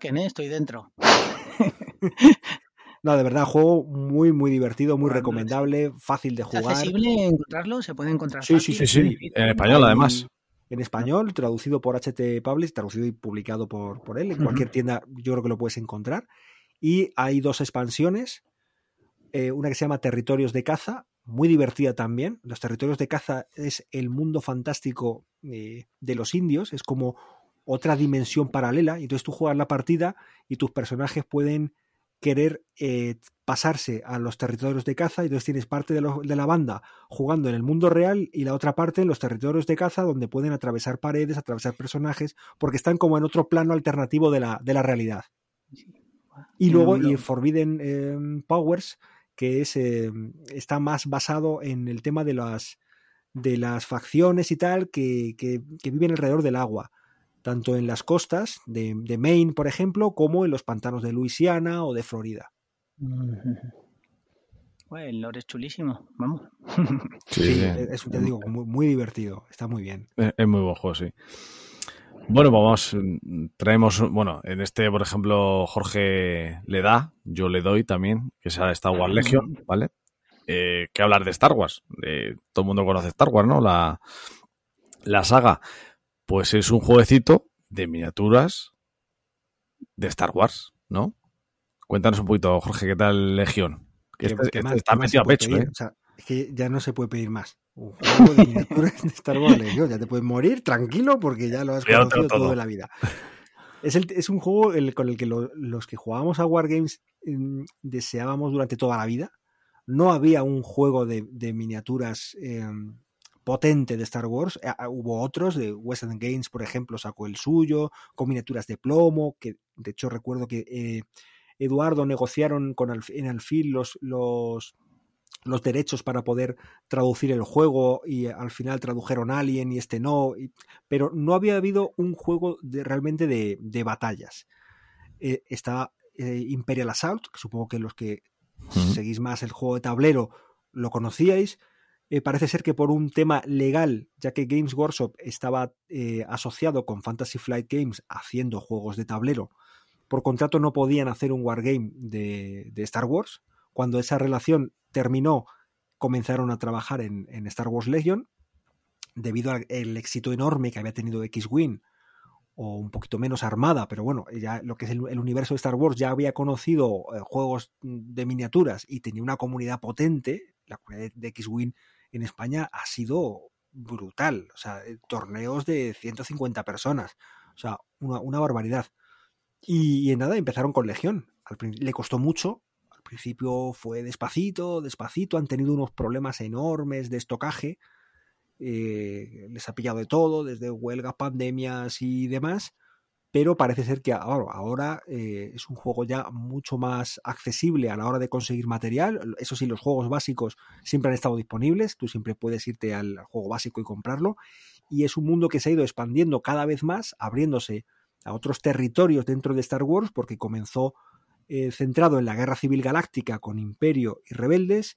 que estoy dentro. (laughs) No, de verdad, juego muy, muy divertido, muy recomendable, fácil de jugar. ¿Es accesible encontrarlo? ¿Se puede encontrar sí, Sí, sí, sí, en español además. En español, traducido por HT Publish, traducido y publicado por, por él. En cualquier tienda yo creo que lo puedes encontrar. Y hay dos expansiones, eh, una que se llama Territorios de Caza, muy divertida también. Los Territorios de Caza es el mundo fantástico eh, de los indios, es como otra dimensión paralela. Entonces tú juegas la partida y tus personajes pueden querer eh, pasarse a los territorios de caza y entonces tienes parte de, la banda jugando en el mundo real y la otra parte en los territorios de caza donde pueden atravesar paredes, atravesar personajes, porque están como en otro plano alternativo de la, de la realidad. Y luego y Forbidden em, Powers, que es, em, está más basado en el tema de las, de las facciones y tal que, que viven alrededor del agua tanto en las costas de, Maine, por ejemplo, como en los pantanos de Luisiana o de Florida. el lore es chulísimo, vamos. (laughs) Sí, es, te digo, muy, divertido, está muy bien. Es, muy buen juego, sí. Bueno, vamos, traemos, bueno, en este, por ejemplo, Jorge le da, yo le doy también, que es Star Wars Legion, ¿vale? Eh, que hablar de Star Wars. todo el mundo conoce Star Wars, ¿no? La, la saga. Pues es un jueguecito de miniaturas de Star Wars, ¿no? Cuéntanos un poquito, Jorge, ¿qué tal Legión? Que este, este está metido a pecho, ¿eh? es que ya no se puede pedir más. Un juego de miniaturas de Star Wars Legión. Ya te puedes morir tranquilo porque ya lo has conocido todo. toda la vida. Es, el- es un juego el- con el que lo- los que jugábamos a Wargames mm, deseábamos durante toda la vida. No había un juego de, de miniaturas eh, potente de Star Wars. Eh, ah, hubo otros, de Western Games, por ejemplo, sacó el suyo, con miniaturas de plomo, que de hecho recuerdo que eh, Eduardo negociaron con Alf- en Alfil los, los, los derechos para poder traducir el juego y al final tradujeron Alien y este no, y- pero no había habido un juego de, realmente de, de batallas. Eh, está eh, Imperial Assault, que supongo que los que seguís más el juego de tablero lo conocíais. Eh, parece ser que por un tema legal, ya que Games Workshop estaba eh, asociado con Fantasy Flight Games haciendo juegos de tablero, por contrato no podían hacer un wargame de, de Star Wars. Cuando esa relación terminó, comenzaron a trabajar en, Star Wars Legion, debido al éxito enorme que había tenido X-Wing, o un poquito menos armada, pero bueno, ya lo que es el, el universo de Star Wars ya había conocido eh, juegos de miniaturas y tenía una comunidad potente. La comunidad de X-Wing en España ha sido brutal, o sea, eh, torneos de 150 personas, o sea, una, barbaridad. Y, en nada, empezaron con Legión. Al le costó mucho. Al principio fue despacito, despacito. Han tenido unos problemas enormes de estocaje. eh, les ha pillado de todo, desde huelgas, pandemias y demás. Pero parece ser que ahora, ahora eh, es un juego ya mucho más accesible a la hora de conseguir material. Eso sí, los juegos básicos siempre han estado disponibles. Tú siempre puedes irte al juego básico y comprarlo. Y es un mundo que se ha ido expandiendo cada vez más, abriéndose a otros territorios dentro de Star Wars, porque comenzó eh, centrado en la Guerra Civil Galáctica con Imperio y Rebeldes.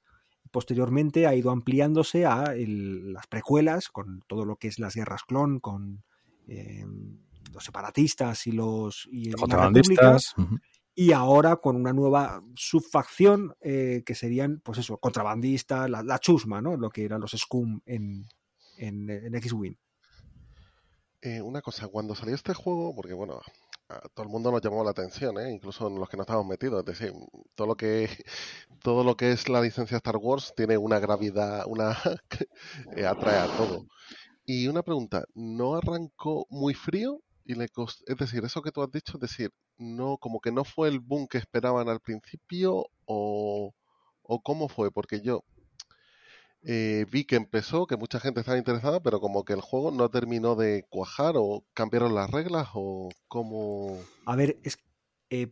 Posteriormente ha ido ampliándose a las precuelas, con todo lo que es las guerras clon, con eh, los separatistas y los y, Contrabandistas. y ahora con una nueva subfacción eh, que serían, pues eso, contrabandistas, la, la chusma, ¿no? Lo que eran los scum en, en, en X-Wing. Eh, una cosa, cuando salió este juego, porque bueno, a todo el mundo nos llamó la atención, ¿eh? incluso los que no estábamos metidos, es decir, todo lo que (laughs) todo lo que es la licencia Star Wars tiene una gravedad, una (laughs) eh, atrae a todo. Y una pregunta, ¿no arrancó muy frío? Y es decir, eso que tú has dicho, es decir, no, como que no fue el boom que esperaban al principio, o, o cómo fue, porque yo eh, vi que empezó, que mucha gente estaba interesada, pero como que el juego no terminó de cuajar o cambiaron las reglas o cómo... A ver, es eh,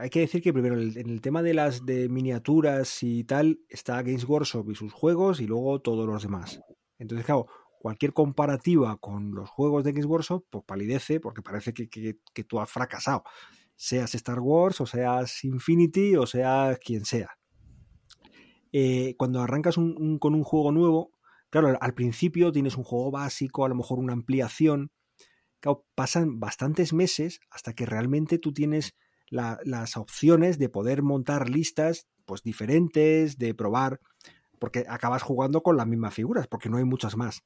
hay que decir que primero el- en el tema de las de miniaturas y tal está Games Workshop y sus juegos y luego todos los demás. Entonces, claro, cualquier comparativa con los juegos de Games Workshop, pues palidece porque parece que, que- tú has fracasado. Seas Star Wars o seas Infinity o seas quien sea. Eh, cuando arrancas un- con un juego nuevo, claro, al, principio tienes un juego básico, a lo mejor una ampliación. Pasan bastantes meses hasta que realmente tú tienes la- las opciones de poder montar listas pues diferentes, de probar, porque acabas jugando con las mismas figuras, porque no hay muchas más.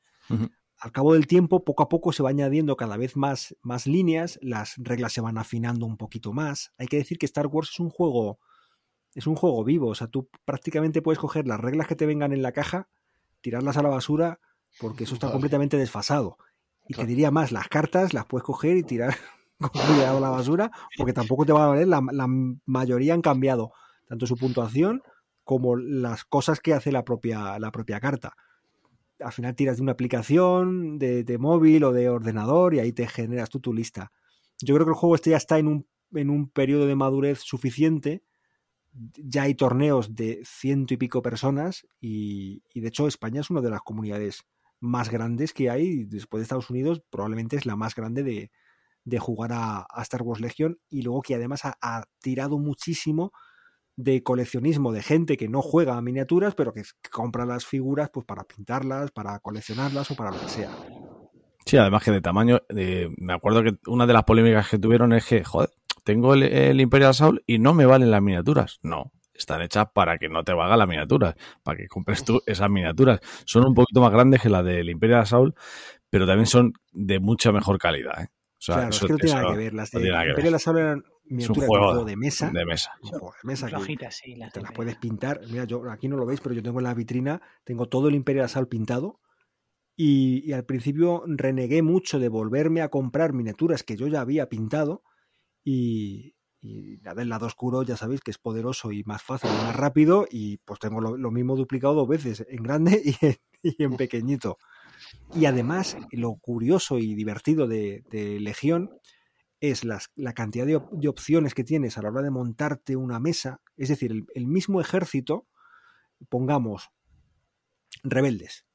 Al cabo del tiempo, poco a poco se va añadiendo cada vez más, más líneas, las reglas se van afinando un poquito más. Hay que decir que Star Wars es un juego, es un juego vivo, o sea, tú prácticamente puedes coger las reglas que te vengan en la caja, tirarlas a la basura, porque eso está Vale. completamente desfasado. Y Claro. te diría más, las cartas las puedes coger y tirar (laughs) a la basura, porque tampoco te va a valer, la, la mayoría han cambiado tanto su puntuación como las cosas que hace la propia, la propia carta. Al final tiras de una aplicación de, móvil o de ordenador y ahí te generas tú tu lista. Yo creo que el juego este ya está en un, en un periodo de madurez suficiente. Ya hay torneos de ciento y pico personas y, y de hecho España es una de las comunidades más grandes que hay. Después de Estados Unidos probablemente es la más grande de, de jugar a, a Star Wars Legion y luego que además ha tirado muchísimo de coleccionismo de gente que no juega a miniaturas, pero que, compra las figuras pues para pintarlas, para coleccionarlas o para lo que sea. Sí, además que de tamaño, me acuerdo que una de las polémicas que tuvieron es que, joder, tengo el, el Imperial Assault y no me valen las miniaturas. No, están hechas para que no te valga las miniaturas, para que compres tú esas miniaturas. Son un poquito más grandes que las del Imperial Assault, pero también son de mucha mejor calidad. ¿eh? O sea, claro, eso- es que no tiene nada que ver. Las no de que Imperial eran Es un miniaturas de juego juego de mesa. de mesa. un juego de mesa sí. Las te las de- puedes pintar. Mira, yo aquí no lo veis, pero yo tengo en la vitrina, tengo todo el Imperial Assault pintado. Y, y al principio renegué mucho de volverme a comprar miniaturas que yo ya había pintado, Y, y nada, el lado oscuro ya sabéis que es poderoso y más fácil y más rápido y pues tengo lo, lo mismo duplicado dos veces, en grande (laughs) y en, y en pequeñito. Y además, lo curioso y divertido de, de Legión es las, la cantidad de, op- de opciones que tienes a la hora de montarte una mesa. Es decir, el, mismo ejército, pongamos, rebeldes.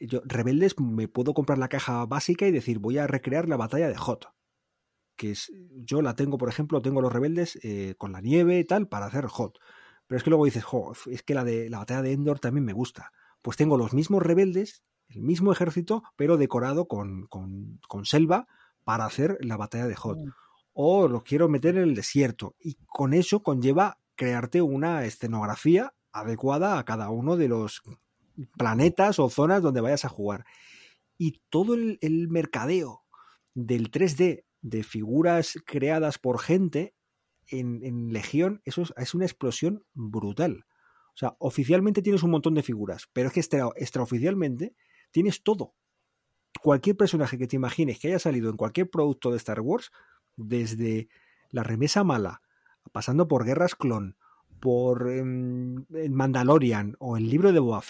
Yo, rebeldes, me puedo comprar la caja básica y decir, voy a recrear la batalla de Hot. Que es, yo la tengo, por ejemplo, tengo los rebeldes eh, con la nieve y tal para hacer Hot. Pero es que luego dices, es que la de la batalla de Endor también me gusta. Pues tengo los mismos rebeldes, el mismo ejército, pero decorado con, con, con selva para hacer la batalla de Hot. O lo quiero meter en el desierto. Y con eso conlleva crearte una escenografía adecuada a cada uno de los planetas o zonas donde vayas a jugar. Y todo el, el mercadeo del 3D de figuras creadas por gente en, en Legión, eso es, es, una explosión brutal. O sea, oficialmente tienes un montón de figuras, pero es que extra, extraoficialmente tienes todo. Cualquier personaje que te imagines que haya salido en cualquier producto de Star Wars, desde la remesa mala, pasando por Guerras Clon, por eh, Mandalorian o el libro de Boba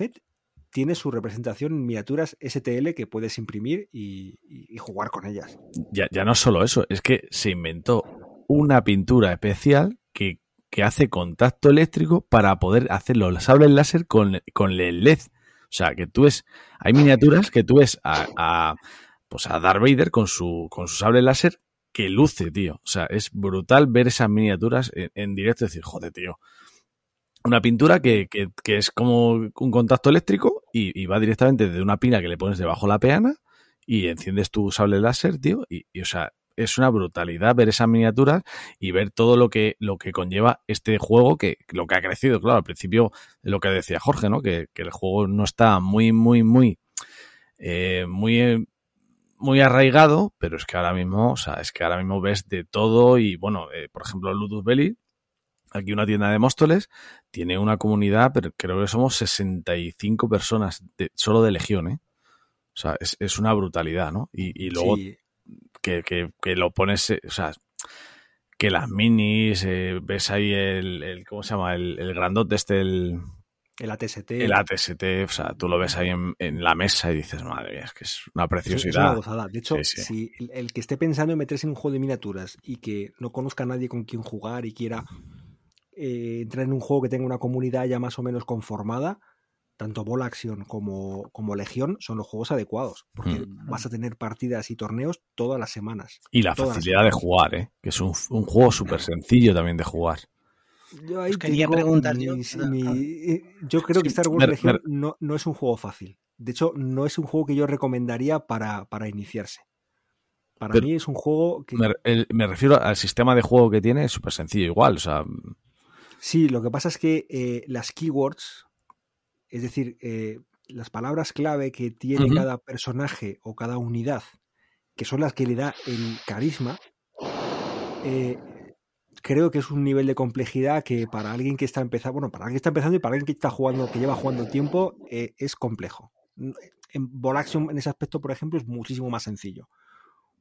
tiene su representación en miniaturas STL que puedes imprimir y jugar con ellas. Ya, ya, no solo eso, es que se inventó una pintura especial que, que hace contacto eléctrico para poder hacer los sables láser con, con el LED. O sea, que tú ves, hay miniaturas que tú ves a, a pues a Darth Vader con su, con su sable láser que luce, tío. O sea, es brutal ver esas miniaturas en, directo y decir, joder, tío. Una pintura que, que, es como un contacto eléctrico y, va directamente de una pila que le pones debajo la peana y enciendes tu sable láser, tío. Y, y, o sea, es una brutalidad ver esas miniaturas y ver todo lo que, lo que conlleva este juego, que lo que ha crecido, claro, al principio lo que decía Jorge, ¿no? Que, que el juego no está muy, muy, muy, eh, muy, muy arraigado, pero es que ahora mismo, o sea, es que ahora mismo ves de todo y, bueno, eh, por ejemplo, Ludus Belli, aquí una tienda de Móstoles, tiene una comunidad, pero creo que somos 65 personas de, solo de Legión, ¿eh? O sea, es, es una brutalidad, ¿no? Y, y luego sí. Que, que, que, lo pones, o sea, que las minis, eh, ves ahí el, el, ¿cómo se llama? El, el grandote este, el... El ATST. El ATST, o sea, tú lo ves ahí en, en la mesa y dices, madre mía, es que es una preciosidad. Es una gozada. De hecho, sí, sí. si el, el, que esté pensando en meterse en un juego de miniaturas y que no conozca a nadie con quien jugar y quiera eh, entrar en un juego que tenga una comunidad ya más o menos conformada, tanto Ball Action como, como Legión son los juegos adecuados, porque mm. vas a tener partidas y torneos todas las semanas. Y la facilidad de jugar, ¿eh? que es un, un juego súper sencillo también de jugar. Yo ahí pues quería preguntar mi, yo. Mi, yo creo que Star Wars Legion no, no, es un juego fácil. De hecho, no es un juego que yo recomendaría para, para iniciarse. Para Pero mí es un juego que... Me, el, me, refiero al sistema de juego que tiene, es súper sencillo igual. O sea... Sí, lo que pasa es que eh, las keywords, es decir, eh, las palabras clave que tiene uh -huh. cada personaje o cada unidad, que son las que le da el carisma, eh, creo que es un nivel de complejidad que para alguien que está empezando, bueno, para alguien que está empezando y para alguien que está jugando, que lleva jugando tiempo, eh, es complejo. En Ball Action, en ese aspecto, por ejemplo, es muchísimo más sencillo.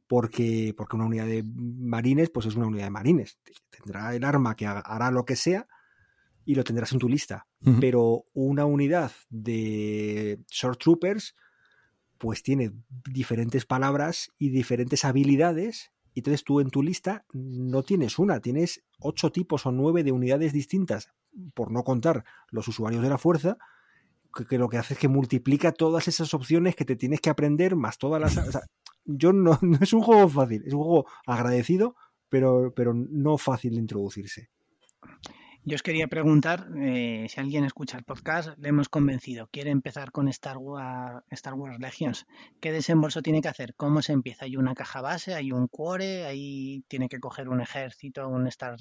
Porque, porque una unidad de marines, pues es una unidad de marines. Tendrá el arma que hará lo que sea y lo tendrás en tu lista. Uh -huh. Pero una unidad de short troopers, pues tiene diferentes palabras y diferentes habilidades y entonces tú en tu lista no tienes una, tienes ocho tipos o nueve de unidades distintas, por no contar los usuarios de la fuerza, que, que lo que hace es que multiplica todas esas opciones que te tienes que aprender, más todas las... O sea, yo no, (laughs) no es un juego fácil, es un juego agradecido, pero, pero no fácil de introducirse. Yo os quería preguntar eh, si alguien escucha el podcast, le hemos convencido, quiere empezar con Star Wars, Star Legions. ¿Qué desembolso tiene que hacer? ¿Cómo se empieza? ¿Hay una caja base? ¿Hay un core? ¿Ahí tiene que coger un ejército, un Star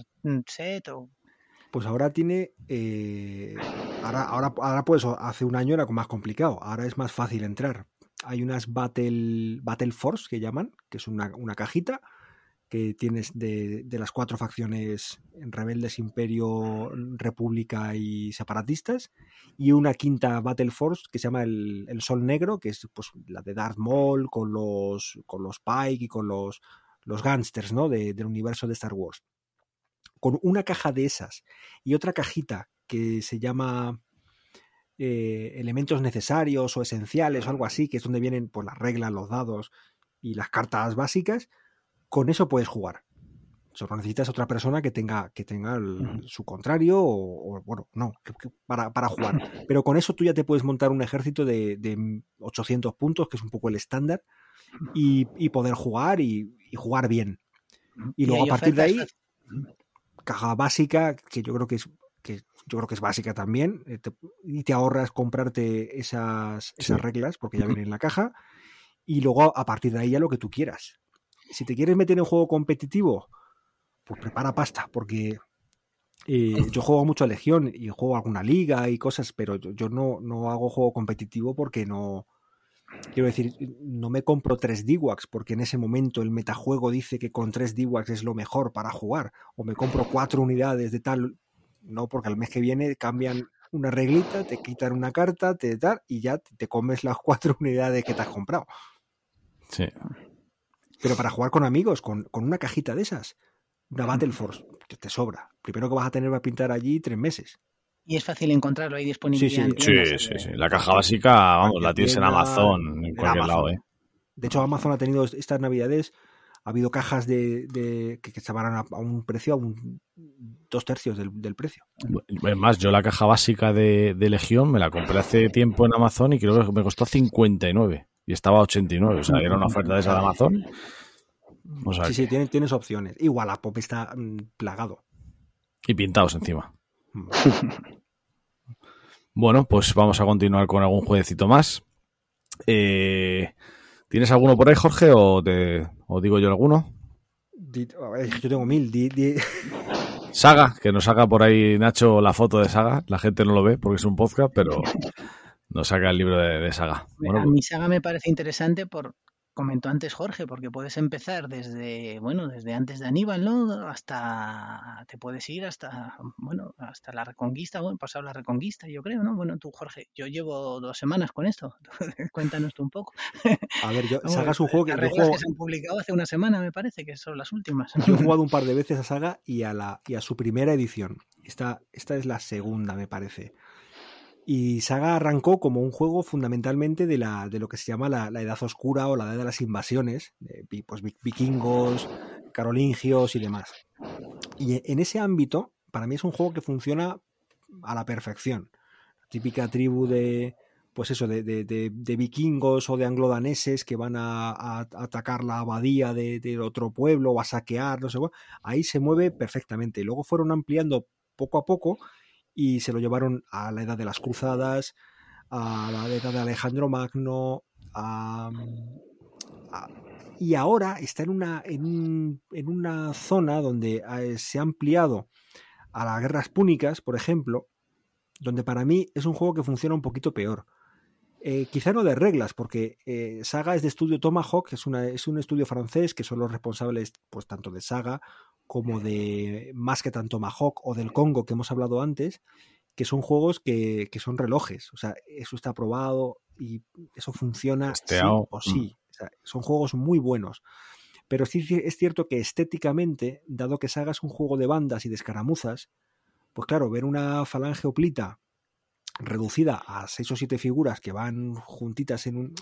Set? O... Pues ahora tiene. Eh, ahora, ahora, ahora, pues hace un año era más complicado. Ahora es más fácil entrar. Hay unas Battle, Battle Force que llaman, que es una, una cajita que tienes de, de, las cuatro facciones rebeldes, imperio, república y separatistas, y una quinta Battle Force que se llama el, el Sol Negro, que es pues, la de Darth Maul con los, con los Pike y con los, los gángsters, ¿no? del universo de Star Wars. Con una caja de esas y otra cajita que se llama eh, elementos necesarios o esenciales o algo así, que es donde vienen pues, las reglas, los dados y las cartas básicas, con eso puedes jugar. Solo necesitas otra persona que tenga, que tenga su contrario o, bueno, no, para, para, jugar. (clears throat) Pero con eso tú ya te puedes montar un ejército de, de 800 puntos, que es un poco el estándar, y, y, poder jugar y, y, jugar bien. Y luego a partir de ahí, caja básica, que yo creo que es que yo creo que es básica también, eh, y te ahorras comprarte esas, esas reglas porque ya vienen en la caja, y luego a partir de ahí ya lo que tú quieras. Si te quieres meter en juego competitivo, pues prepara pasta, porque eh, (laughs) yo juego mucho a Legión y juego alguna liga y cosas, pero yo, no, no, hago juego competitivo porque no. Quiero decir, no me compro tres D-Wax porque en ese momento el metajuego dice que con tres D-Wax es lo mejor para jugar. O me compro cuatro unidades de tal. No, porque al mes que viene cambian una reglita, te quitan una carta, te dar y ya te comes las cuatro (laughs) unidades que te has comprado. Sí. Pero para jugar con amigos, con, con una cajita de esas, una Battle Force, te, te sobra. Primero que vas a tener va a pintar allí tres meses. Y es fácil encontrarlo, hay disponibilidad. Sí, sí, sí, sí, sí, La caja básica, vamos, la tienes en Amazon, en cualquier lado, ¿eh? De hecho, Amazon ha tenido estas navidades, ha habido cajas de, de que, que estaban a, a, un precio, a un dos tercios del, del, precio. Es más, yo la caja básica de, de, Legión me la compré hace tiempo en Amazon y creo que me costó 59 y estaba a 89, o sea, era una oferta de esa de Amazon o sea, sí, sí, tienes, tienes, opciones. Igual la pop está mmm, plagado. Y pintados encima. (laughs) bueno, pues vamos a continuar con algún jueguecito más. Eh, ¿Tienes alguno por ahí, Jorge, o, te, o digo yo alguno? Yo tengo mil. Di, di... Saga, que nos saca por ahí Nacho la foto de Saga. La gente no lo ve porque es un podcast, pero (laughs) nos saca el libro de, de Saga. Bueno, a mí Saga me parece interesante por, comentó antes Jorge, porque puedes empezar desde, bueno, desde antes de Aníbal, ¿no? Hasta, te puedes ir hasta, bueno, hasta la Reconquista, bueno, pasado la Reconquista, yo creo, ¿no? Bueno, tú, Jorge, yo llevo dos semanas con esto, (laughs) cuéntanos tú un poco. A ver, yo, (laughs) Saga es un juego que... Las juego... que se han publicado hace una semana, me parece, que son las últimas. (laughs) Yo he jugado un par de veces a Saga y a, la, y a su primera edición. Esta, esta es la segunda, me parece. Y Saga arrancó como un juego fundamentalmente de, la, de lo que se llama la, Edad Oscura o la Edad de las Invasiones, de, pues vikingos, carolingios y demás. Y en ese ámbito, para mí es un juego que funciona a la perfección. Típica tribu de, pues eso, de, vikingos o de anglodaneses que van a, atacar la abadía de, otro pueblo o a saquear, no sé ahí se mueve perfectamente. Luego fueron ampliando poco a poco y se lo llevaron a la edad de las cruzadas, a la edad de Alejandro Magno, a, y ahora está en una, en, en una zona donde eh, se ha ampliado a las guerras púnicas, por ejemplo, donde para mí es un juego que funciona un poquito peor. Eh, quizá no de reglas, porque eh, Saga es de estudio Tomahawk, es, una, es un estudio francés que son los responsables pues tanto de Saga como de más que tanto Tomahawk o del Congo que hemos hablado antes, que son juegos que, que son relojes. O sea, eso está probado y eso funciona sí o sí. O sea, son juegos muy buenos. Pero sí es cierto que estéticamente, dado que Saga es un juego de bandas y de escaramuzas, pues claro, ver una falange oplita reducida a seis o siete figuras que van juntitas en un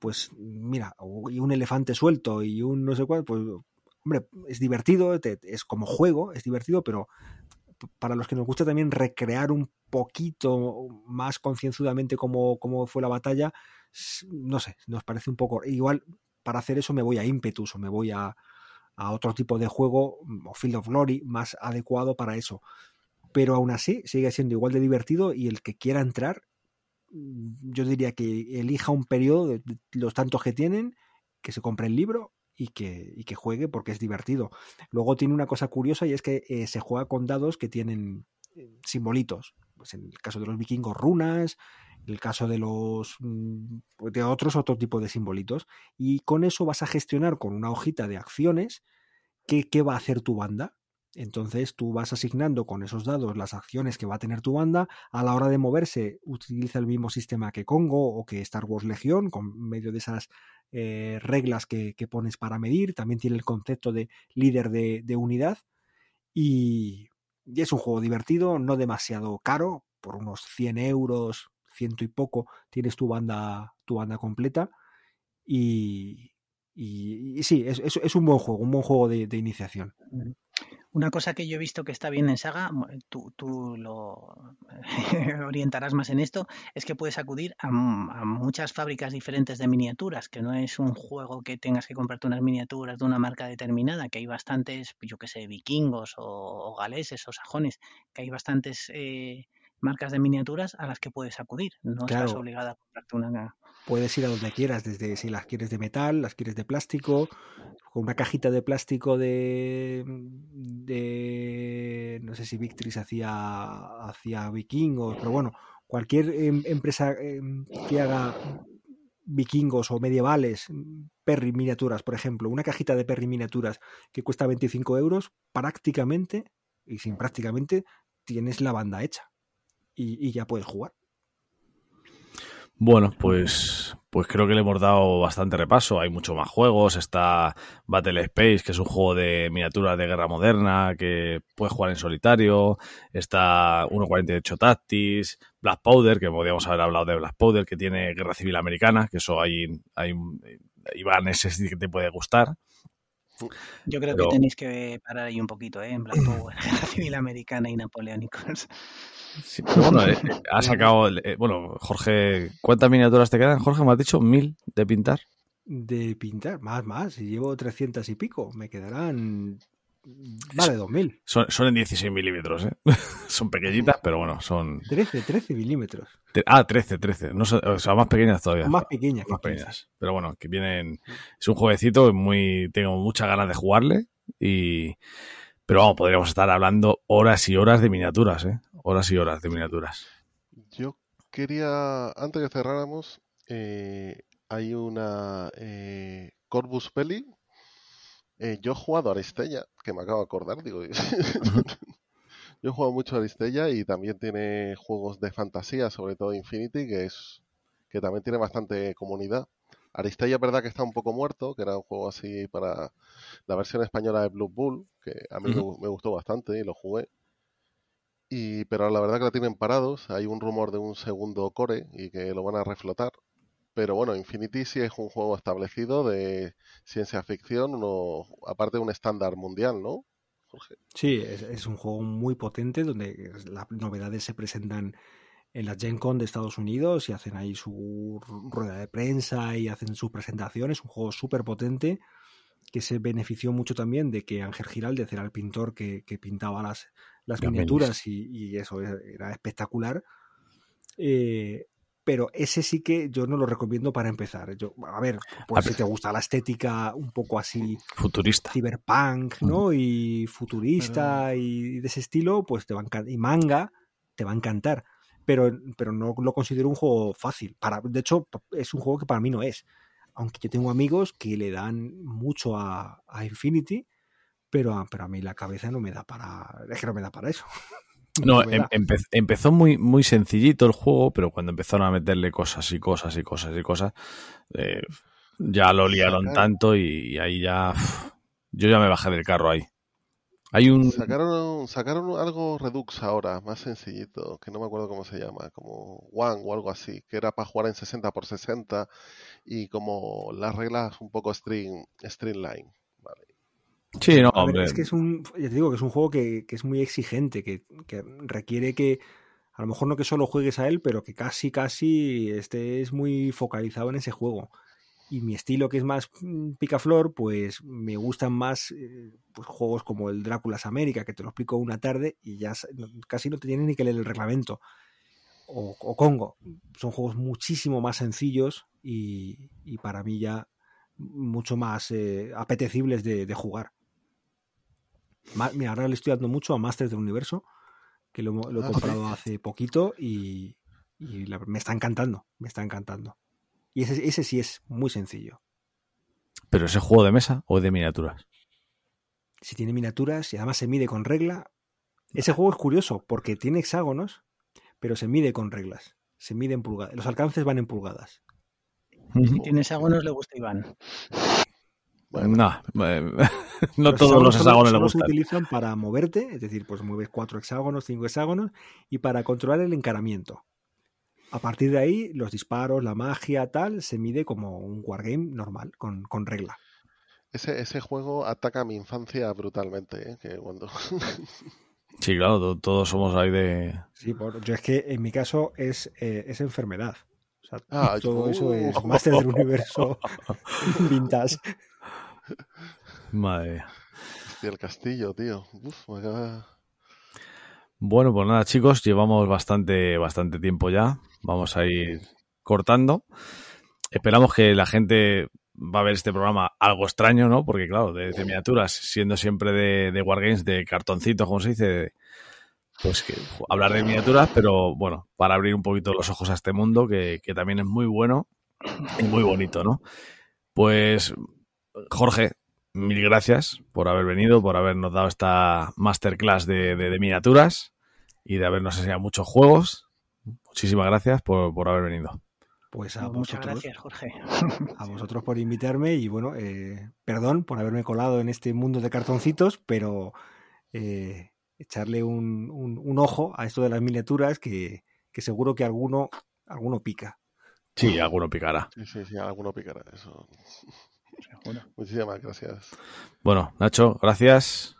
pues mira, y un elefante suelto y un no sé cuál, pues hombre, es divertido, es como juego, es divertido, pero para los que nos gusta también recrear un poquito más concienzudamente cómo, cómo fue la batalla, no sé, nos parece un poco igual para hacer eso me voy a Impetus o me voy a, a otro tipo de juego o Field of Glory más adecuado para eso. Pero aún así sigue siendo igual de divertido y el que quiera entrar, yo diría que elija un periodo de los tantos que tienen, que se compre el libro y que, y que juegue porque es divertido. Luego tiene una cosa curiosa y es que eh, se juega con dados que tienen eh, simbolitos. Pues en el caso de los vikingos, runas, en el caso de los mm, de otros, otro tipo de simbolitos. Y con eso vas a gestionar con una hojita de acciones qué, qué va a hacer tu banda Entonces tú vas asignando con esos dados las acciones que va a tener tu banda. A la hora de moverse utiliza el mismo sistema que Congo o que Star Wars Legión, con medio de esas eh, reglas que, pones para medir. También tiene el concepto de líder de, unidad. Y, es un juego divertido, no demasiado caro, por unos 100 euros, ciento y poco, tienes tu banda, tu banda completa. Y, y, sí, es, un buen juego, un buen juego de, iniciación. Una cosa que yo he visto que está bien en Saga, tú, tú lo (laughs) orientarás más en esto, es que puedes acudir a, muchas fábricas diferentes de miniaturas, que no es un juego que tengas que comprarte unas miniaturas de una marca determinada, que hay bastantes, yo que sé, vikingos o, galeses o sajones, que hay bastantes eh, marcas de miniaturas a las que puedes acudir. No estás obligada a comprarte una puedes ir a donde quieras, desde si las quieres de metal, las quieres de plástico, con una cajita de plástico de, de no sé si Victris hacía, hacía vikingos, pero bueno, cualquier em, empresa em, que haga vikingos o medievales, Perry miniaturas, por ejemplo, una cajita de Perry miniaturas que cuesta 25 euros, prácticamente, y sin prácticamente, tienes la banda hecha y ya puedes jugar. Bueno, pues, pues creo que le hemos dado bastante repaso. Hay muchos más juegos. Está Battle Space, que es un juego de miniaturas de guerra moderna que puedes jugar en solitario. Está 1.48 Tactics, Black Powder, que podríamos haber hablado de Black Powder, que tiene Guerra Civil Americana, que eso hay, hay Iván, ese sí que te puede gustar. Yo creo que tenéis que parar ahí un poquito, ¿eh? En Black Power, (laughs) Guerra Civil Americana y Napoleónicos bueno, (laughs) eh, ha sacado. Eh, bueno, Jorge, ¿cuántas miniaturas te quedan, Jorge? ¿Me has dicho mil de pintar? De pintar, más, más. Llevo 300 y pico. Me quedarán. Vale, 2000. Son, son en 16 milímetros, ¿eh? (laughs) son pequeñitas, pero bueno, son. 13, 13 milímetros. Ah, 13, 13. No o sea, más pequeñas todavía. Más pequeñas. Más pequeñas. Pero bueno, que vienen. Es un jueguecito, muy. Tengo muchas ganas de jugarle. Y. Pero vamos, podríamos estar hablando horas y horas de miniaturas, ¿eh? Horas y horas de miniaturas. Yo quería, antes de cerráramos, eh, hay una eh, Corvus Belli. Eh, yo he jugado a Aristella, que me acabo de acordar, digo. (laughs) yo he jugado mucho a Aristella y también tiene juegos de fantasía, sobre todo Infinity, que es que también tiene bastante comunidad. Aristella es verdad que está un poco muerto, que era un juego así para la versión española de Blue Bull, que a mí me, gustó bastante y lo jugué. Y, pero la verdad que la tienen parados. Hay un rumor de un segundo core y que lo van a reflotar. Pero bueno, Infinity sí es un juego establecido de ciencia ficción, uno, aparte de un estándar mundial, ¿no? Jorge. Sí, es, un juego muy potente donde las novedades se presentan en la Gen Con de Estados Unidos y hacen ahí su rueda de prensa y hacen sus presentaciones. Un juego súper potente que se benefició mucho también de que Ángel Giraldez era el pintor que, que pintaba las, las miniaturas y, eso era espectacular. Eh, pero ese sí que yo no lo recomiendo para empezar. Yo, a ver, pues si te gusta la estética un poco así futurista, cyberpunk, ¿no? Y futurista y de ese estilo, pues te va a y manga, te va a encantar. Pero, pero no lo considero un juego fácil. Para, de hecho, es un juego que para mí no es. Aunque yo tengo amigos que le dan mucho a, a Infinity pero, pero a mí la cabeza no me da para. Es que no me da para eso. (laughs) No, em, empezó muy, muy sencillito el juego, pero cuando empezaron a meterle cosas y cosas y cosas y cosas, eh, ya lo liaron tanto y, ahí ya. yo ya me bajé del carro ahí. Hay un... Sacaron, sacaron algo Redux ahora, más sencillito, que no me acuerdo cómo se llama, como One o algo así, que era para jugar en 60 por 60 y como las reglas un poco string, streamline. Sí, no, hombre. es que es un, ya te digo que es un juego que, es muy exigente, que, requiere que, a lo mejor no que solo juegues a él, pero que casi, casi estés muy focalizado en ese juego. Y mi estilo, que es más mm, picaflor, pues me gustan más eh, pues, juegos como el Drácula's América, que te lo explico una tarde y ya casi no te tienen ni que leer el reglamento. O, Congo. Son juegos muchísimo más sencillos y, para mí ya mucho más eh, apetecibles de jugar. Mira, ahora le estoy dando mucho a Masters del Universo, que lo, he ah, comprado hace poquito y, me está encantando, me está encantando. Y ese, ese sí es muy sencillo. ¿Pero ese juego de mesa o de miniaturas? si tiene miniaturas y además se mide con regla. Ese juego es curioso porque tiene hexágonos, pero se mide con reglas. Se mide en pulgadas. Los alcances van en pulgadas. Si tiene hexágonos le gusta Iván. No, eh, (laughs) no Los todos los hexágonos le solo se gustan. utilizan para moverte, es decir, pues mueves cuatro hexágonos, cinco hexágonos, y para controlar el encaramiento. A partir de ahí, los disparos, la magia, tal, se mide como un wargame normal, con, con regla. Ese, ese juego ataca a mi infancia brutalmente, ¿eh? que cuando (laughs) Sí, claro, to- todos somos ahí de... Sí, por- yo es que en mi caso es, eh, es enfermedad. O sea, Ah, todo yo- eso es (laughs) Master del Universo vintage. Madre mía. Hostia, el castillo, tío. Uf, me acaba- Bueno, pues nada, chicos, llevamos bastante, bastante tiempo ya. Vamos a ir cortando. Esperamos que la gente va a ver este programa algo extraño, ¿no? Porque, claro, de, de miniaturas, siendo siempre de, de Wargames, de cartoncitos, como se dice, pues que hablar de miniaturas, pero bueno, para abrir un poquito los ojos a este mundo, que, que también es muy bueno y muy bonito, ¿no? Pues, Jorge, mil gracias por haber venido, por habernos dado esta masterclass de, de- de miniaturas y de habernos enseñado muchos juegos. Muchísimas gracias por, por haber venido. Pues a Muchas vosotros, gracias, Jorge. a vosotros por invitarme y bueno, eh, perdón por haberme colado en este mundo de cartoncitos, pero eh, echarle un, un- un ojo a esto de las miniaturas que, que seguro que alguno, alguno pica. Sí, alguno picará. Sí, sí, sí, alguno picará eso. Seguro. Muchísimas gracias. Bueno, Nacho, gracias.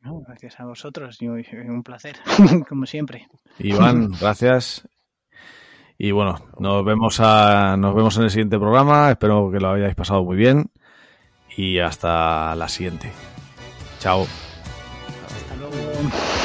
No, gracias a vosotros un placer, (laughs) como siempre. Iván, (laughs) gracias. Y bueno, nos vemos a, nos vemos en el siguiente programa. Espero que lo hayáis pasado muy bien. Y hasta la siguiente. Chao. Hasta luego.